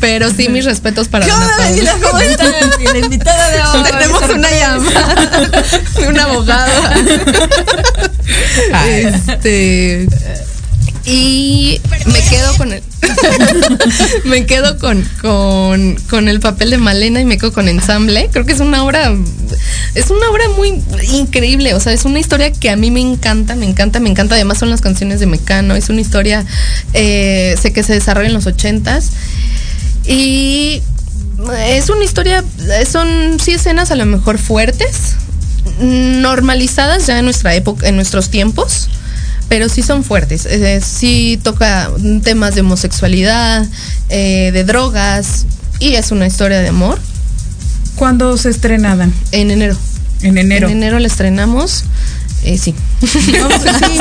Pero sí, mis respetos para ¿Qué Dana Paula. ¿Cómo la invitada de hoy. Tenemos una llamada de un abogado. Este. Y me quedo con el. me quedo con, con, con el papel de Malena y me quedo con ensamble. Creo que es una obra. Es una obra muy increíble. O sea, es una historia que a mí me encanta, me encanta, me encanta. Además, son las canciones de Mecano. Es una historia. eh, sé que se desarrolla en los ochentas. Y es una historia, son sí escenas a lo mejor fuertes, normalizadas ya en nuestra época, en nuestros tiempos, pero sí son fuertes. Eh, sí toca temas de homosexualidad, eh, de drogas, y es una historia de amor. ¿Cuándo se estrena, Dan? En enero. En enero. En enero la estrenamos. Eh, sí. Pues sí,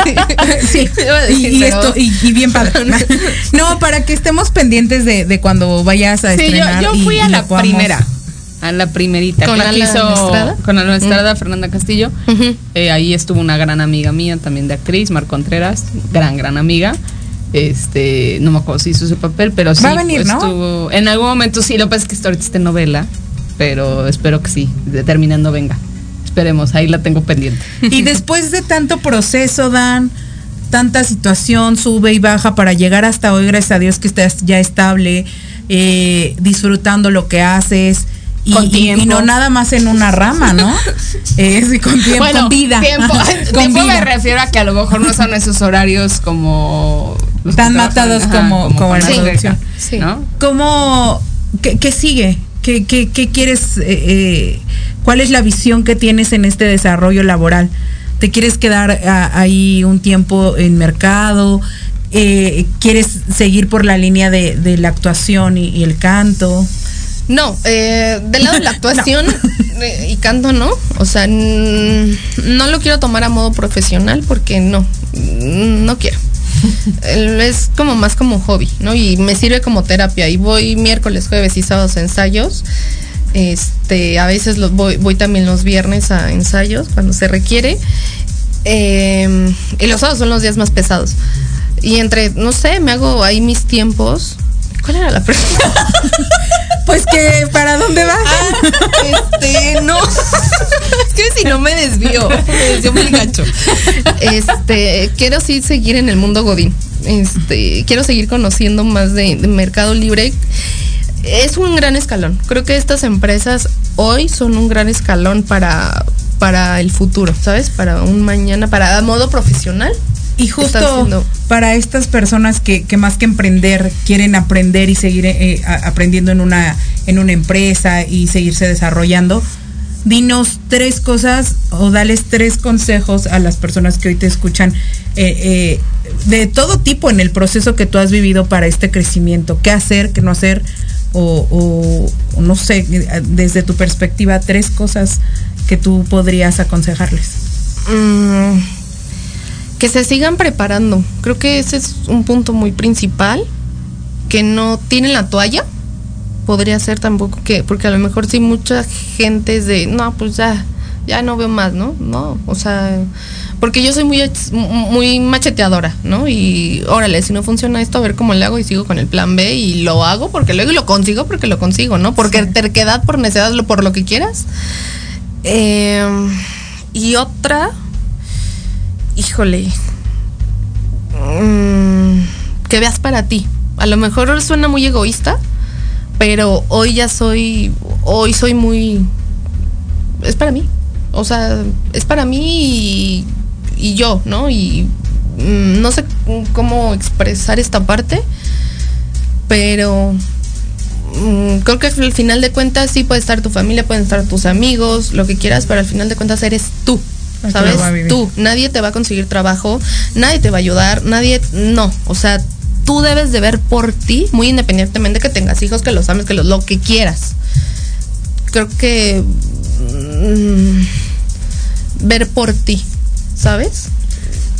sí. Y, esto, y, y bien padre. No, para que estemos pendientes de, de cuando vayas a Sí, yo, estrenar. yo fui y a la primera. A la primerita. ¿Con la hizo-? Con Ala Estrada, Fernanda Castillo. Eh, ahí estuvo una gran amiga mía también de actriz, Mar Contreras, gran, gran amiga. Este, no me acuerdo si hizo su papel, pero sí. Va a venir, ¿no? estuvo- En algún momento sí, lo que pasa es que ahorita está en novela, pero espero que sí, terminando venga. Esperemos, ahí la tengo pendiente. Y después de tanto proceso, Dan, tanta situación, sube y baja para llegar hasta hoy, gracias a Dios que estás ya estable, eh, disfrutando lo que haces. Y, Con y- tiempo. y no nada más en una rama, ¿no? Eh, con tiempo, Bueno, con vida. Tiempo, con tiempo me refiero a que a lo mejor no son esos horarios como los que Tan matados ajá, como- como con en la producción. Sí. ¿no? ¿Cómo, qué, qué sigue? ¿Qué, qué, qué quieres, eh, eh, cuál es la visión que tienes en este desarrollo laboral? ¿Te quieres quedar a- ahí un tiempo en mercado? Eh, ¿Quieres seguir por la línea de, de la actuación y, y el canto? No, eh, del lado de la actuación eh, y canto no. O sea, no lo quiero tomar a modo profesional porque no, mm, no quiero. Es como más como hobby, ¿no? Y me sirve como terapia. Y voy miércoles, jueves y sábados a ensayos. Este, a veces voy, voy también los viernes a ensayos cuando se requiere. Eh, y los sábados son los días más pesados. Y entre, no sé, me hago ahí mis tiempos. ¿Cuál era la pregunta? Pues que, ¿para dónde vas? Este, no. es que si no me desvío. Me desvío muy gacho. Este, quiero sí seguir en el mundo Godín. Este, quiero seguir conociendo más de, de Mercado Libre. Es un gran escalón. Creo que estas empresas hoy son un gran escalón para, para el futuro, ¿sabes? Para un mañana, para a modo profesional. Y justo para estas personas que, que más que emprender quieren aprender y seguir eh, a- aprendiendo en una, en una empresa y seguirse desarrollando, dinos tres cosas o dales tres consejos a las personas que hoy te escuchan eh, eh, de todo tipo en el proceso que tú has vivido para este crecimiento. ¿Qué hacer, qué no hacer? O, no sé, desde tu perspectiva, tres cosas que tú podrías aconsejarles. Mm, que se sigan preparando. Creo que ese es un punto muy principal. Que no tienen la toalla. Podría ser tampoco que, porque a lo mejor sí mucha gente es de, no, pues ya, ya no veo más, ¿no? No, o sea, porque yo soy muy, muy macheteadora, ¿no? Y órale, si no funciona esto, a ver cómo le hago y sigo con el plan B y lo hago porque luego lo consigo porque lo consigo, ¿no? Porque terquedad, por necesidad, por lo que quieras. Eh, y otra, híjole, mm, que veas para ti. A lo mejor suena muy egoísta, pero hoy ya soy, hoy soy muy, es para mí. O sea, es para mí y, y yo, ¿no? Y mm, no sé cómo expresar esta parte, pero mm, creo que al final de cuentas sí puede estar tu familia, pueden estar tus amigos, lo que quieras, pero al final de cuentas eres tú. ¿Sabes? Tú. Nadie te va a conseguir trabajo, nadie te va a ayudar, nadie. No. O sea, tú debes de ver por ti, muy independientemente que tengas hijos, que los ames, que los, lo que quieras. Creo que. mm, ver por ti, ¿sabes?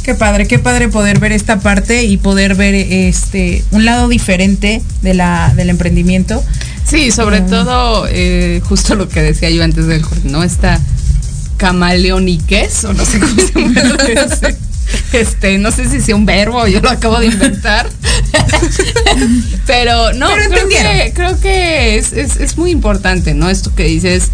Qué padre, qué padre poder ver esta parte y poder ver este un lado diferente de la, del emprendimiento. Sí, sobre todo eh, justo lo que decía yo antes del corte, ¿no? Esta camaleoniquez, o no sé cómo se llama. Este, no sé si sea un verbo, yo lo acabo de inventar. Pero no, Pero creo que, creo que es, es- es muy importante, ¿no? Esto que dices,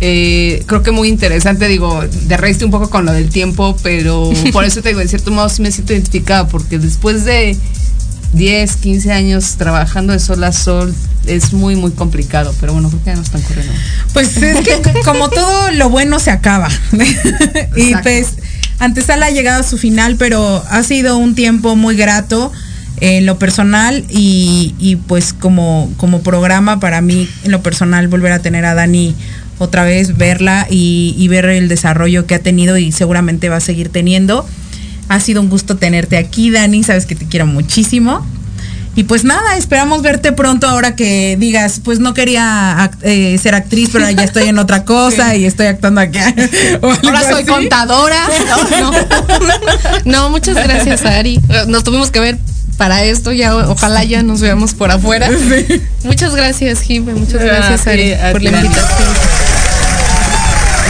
eh, creo que muy interesante, digo, de reíste un poco con lo del tiempo, pero por eso te digo, en cierto modo sí me siento identificada, porque después de 10, 15 años trabajando de sol a sol, es muy, muy complicado, pero bueno, creo que ya no están corriendo. Pues es que como todo lo bueno se acaba. y pues Antesala ha llegado a su final, pero ha sido un tiempo muy grato en lo personal y, y pues como, como programa para mí en lo personal volver a tener a Dani otra vez, verla y, y ver el desarrollo que ha tenido y seguramente va a seguir teniendo. Ha sido un gusto tenerte aquí, Dani, sabes que te quiero muchísimo. Y pues nada, esperamos verte pronto ahora que digas, pues no quería act- eh, ser actriz, pero ya estoy en otra cosa y estoy actuando aquí. Ahora soy así. contadora. No, no. No, muchas gracias, Ari. Nos tuvimos que ver para esto, ya ojalá ya nos veamos por afuera. Muchas gracias, Jimé, muchas Ah, gracias, sí, Ari, a por la invitación.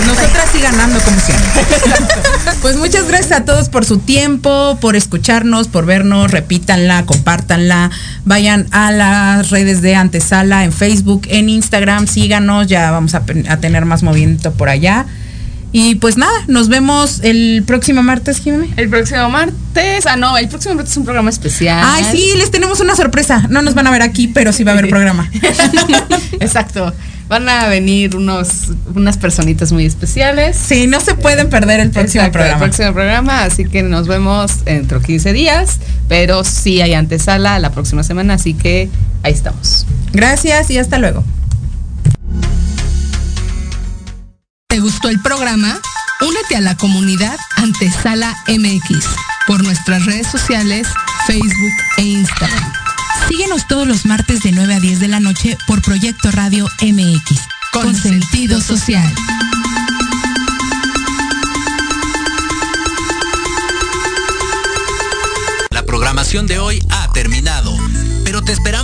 Nosotras sí ganando como siempre. Pues muchas gracias a todos por su tiempo, por escucharnos, por vernos, repítanla, compártanla, vayan a las redes de Antesala en Facebook, en Instagram, síganos, ya vamos a, a tener más movimiento por allá. Y pues nada, nos vemos el próximo martes, Jimmy. El próximo martes, ah no, el próximo martes es un programa especial. Ay, sí, les tenemos una sorpresa. No nos van a ver aquí, pero sí va a haber programa. Exacto. Van a venir unos, unas personitas muy especiales. Sí, no se pueden perder el próximo Exacto, programa. El próximo programa, así que nos vemos dentro de 15 días, pero sí hay antesala la próxima semana, así que ahí estamos. Gracias y hasta luego. ¿Te gustó el programa? Únete a la comunidad Antesala MX por nuestras redes sociales, Facebook e Instagram. Síguenos todos los martes de 9 a 10 de la noche por Proyecto Radio MX, con sentido social. La programación de hoy ha terminado, pero te esperamos